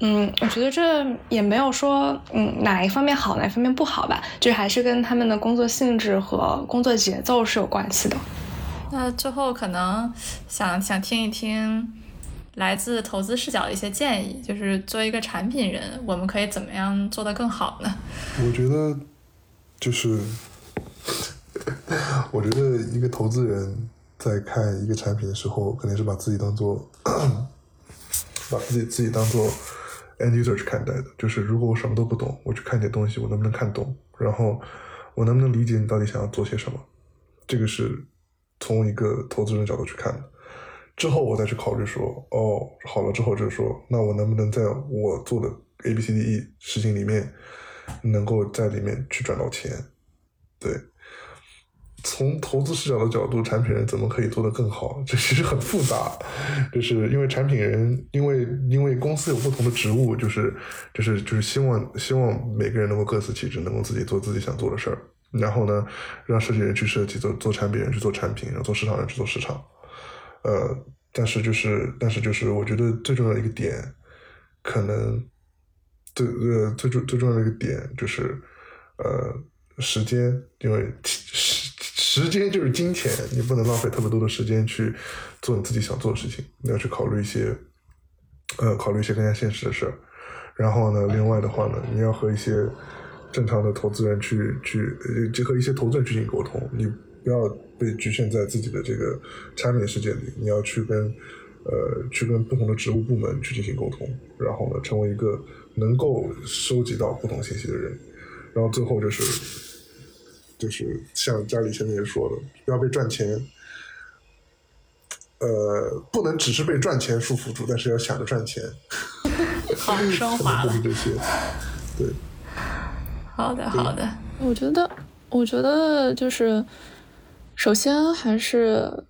嗯，我觉得这也没有说嗯哪一方面好，哪一方面不好吧，就还是跟他们的工作性质和工作节奏是有关系的。那最后可能想想听一听来自投资视角的一些建议，就是作为一个产品人，我们可以怎么样做得更好呢？我觉得就是，我觉得一个投资人在看一个产品的时候，肯定是把自己当做 把自己自己当做 end user 去看待的。就是如果我什么都不懂，我去看点东西，我能不能看懂？然后我能不能理解你到底想要做些什么？这个是。从一个投资人角度去看的，之后我再去考虑说，哦，好了之后就是说，那我能不能在我做的 A B C D E 事情里面，能够在里面去赚到钱？对，从投资视角的角度，产品人怎么可以做得更好？这其实很复杂，就是因为产品人，因为因为公司有不同的职务，就是就是就是希望希望每个人能够各司其职，能够自己做自己想做的事儿。然后呢，让设计人去设计，做做产品人去做产品，然后做市场人去做市场。呃，但是就是，但是就是，我觉得最重要的一个点，可能最呃最重最重要的一个点就是，呃，时间，因为时时间就是金钱，你不能浪费特别多的时间去做你自己想做的事情，你要去考虑一些，呃，考虑一些更加现实的事儿。然后呢，另外的话呢，你要和一些。正常的投资人去去呃，结合一些投资人进行沟通，你不要被局限在自己的这个产品世界里，你要去跟呃去跟不同的职务部门去进行沟通，然后呢，成为一个能够收集到不同信息的人，然后最后就是就是像家里前面也说的，不要被赚钱，呃，不能只是被赚钱束缚住，但是要想着赚钱，好升华了。这些，对。好的，好的。我觉得，我觉得就是，首先还是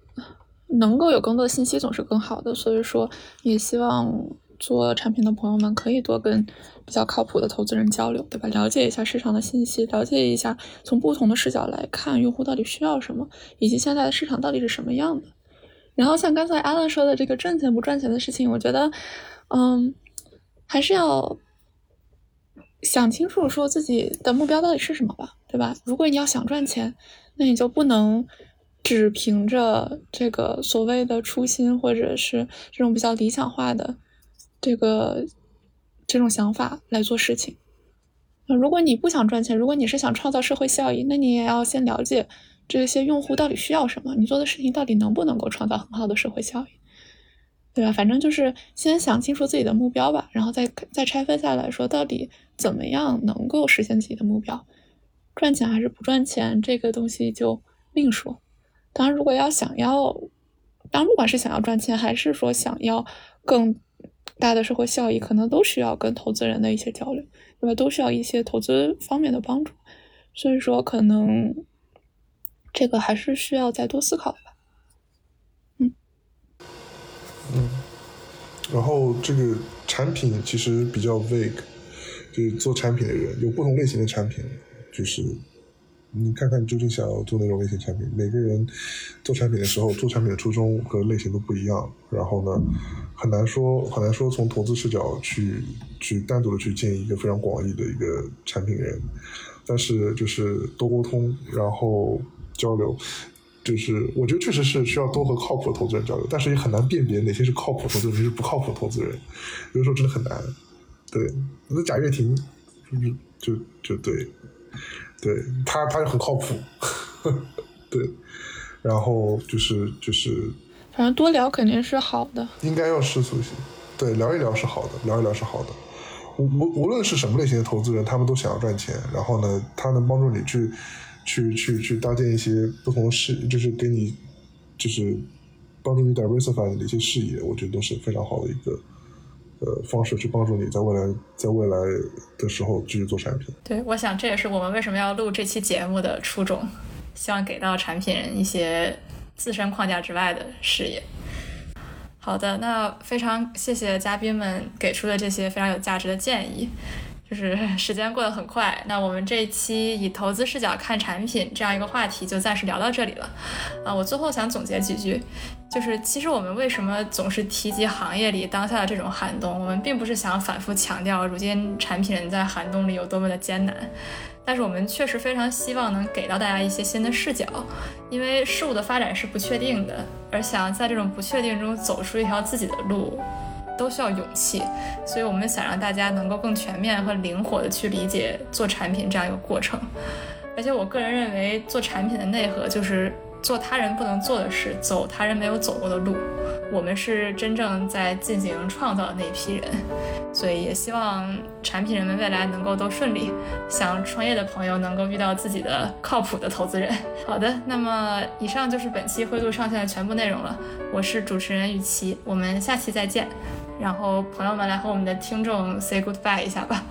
能够有更多的信息总是更好的。所以说，也希望做产品的朋友们可以多跟比较靠谱的投资人交流，对吧？了解一下市场的信息，了解一下从不同的视角来看用户到底需要什么，以及现在的市场到底是什么样的。然后像刚才 Alan 说的这个赚钱不赚钱的事情，我觉得，嗯，还是要。想清楚说自己的目标到底是什么吧，对吧？如果你要想赚钱，那你就不能只凭着这个所谓的初心，或者是这种比较理想化的这个这种想法来做事情。那如果你不想赚钱，如果你是想创造社会效益，那你也要先了解这些用户到底需要什么，你做的事情到底能不能够创造很好的社会效益。对吧？反正就是先想清楚自己的目标吧，然后再再拆分下来说，到底怎么样能够实现自己的目标？赚钱还是不赚钱，这个东西就另说。当然，如果要想要，当然不管是想要赚钱，还是说想要更大的社会效益，可能都需要跟投资人的一些交流，对吧？都需要一些投资方面的帮助。所以说可能这个还是需要再多思考的吧。嗯嗯，然后这个产品其实比较 vague，就是做产品的人有不同类型的产品，就是你看看你究竟想要做哪种类型产品。每个人做产品的时候，做产品的初衷和类型都不一样。然后呢，很难说很难说从投资视角去去单独的去建议一个非常广义的一个产品人。但是就是多沟通，然后交流，就是我觉得确实是需要多和靠谱的投资人交流，但是也很难辨别哪些是靠谱投资人，哪些是不靠谱投资人，有的时候真的很难。对，那贾跃亭就是就就对，对他他就很靠谱，对，然后就是就是，反正多聊肯定是好的，应该要世俗些，对，聊一聊是好的，聊一聊是好的。无无无论是什么类型的投资人，他们都想要赚钱。然后呢，他能帮助你去，去去去搭建一些不同视，就是给你，就是帮助你 diversify 的一些视野。我觉得都是非常好的一个，呃，方式去帮助你在未来在未来的时候继续做产品。对，我想这也是我们为什么要录这期节目的初衷，希望给到产品一些自身框架之外的视野。好的，那非常谢谢嘉宾们给出的这些非常有价值的建议。就是 时间过得很快，那我们这一期以投资视角看产品这样一个话题就暂时聊到这里了。啊，我最后想总结几句，就是其实我们为什么总是提及行业里当下的这种寒冬？我们并不是想反复强调如今产品人在寒冬里有多么的艰难。但是我们确实非常希望能给到大家一些新的视角，因为事物的发展是不确定的，而想要在这种不确定中走出一条自己的路，都需要勇气。所以我们想让大家能够更全面和灵活的去理解做产品这样一个过程。而且我个人认为，做产品的内核就是做他人不能做的事，走他人没有走过的路。我们是真正在进行创造的那一批人，所以也希望产品人们未来能够都顺利。想创业的朋友能够遇到自己的靠谱的投资人。好的，那么以上就是本期灰度上线的全部内容了。我是主持人雨琦，我们下期再见。然后朋友们来和我们的听众 say goodbye 一下吧，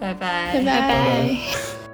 拜拜，拜拜。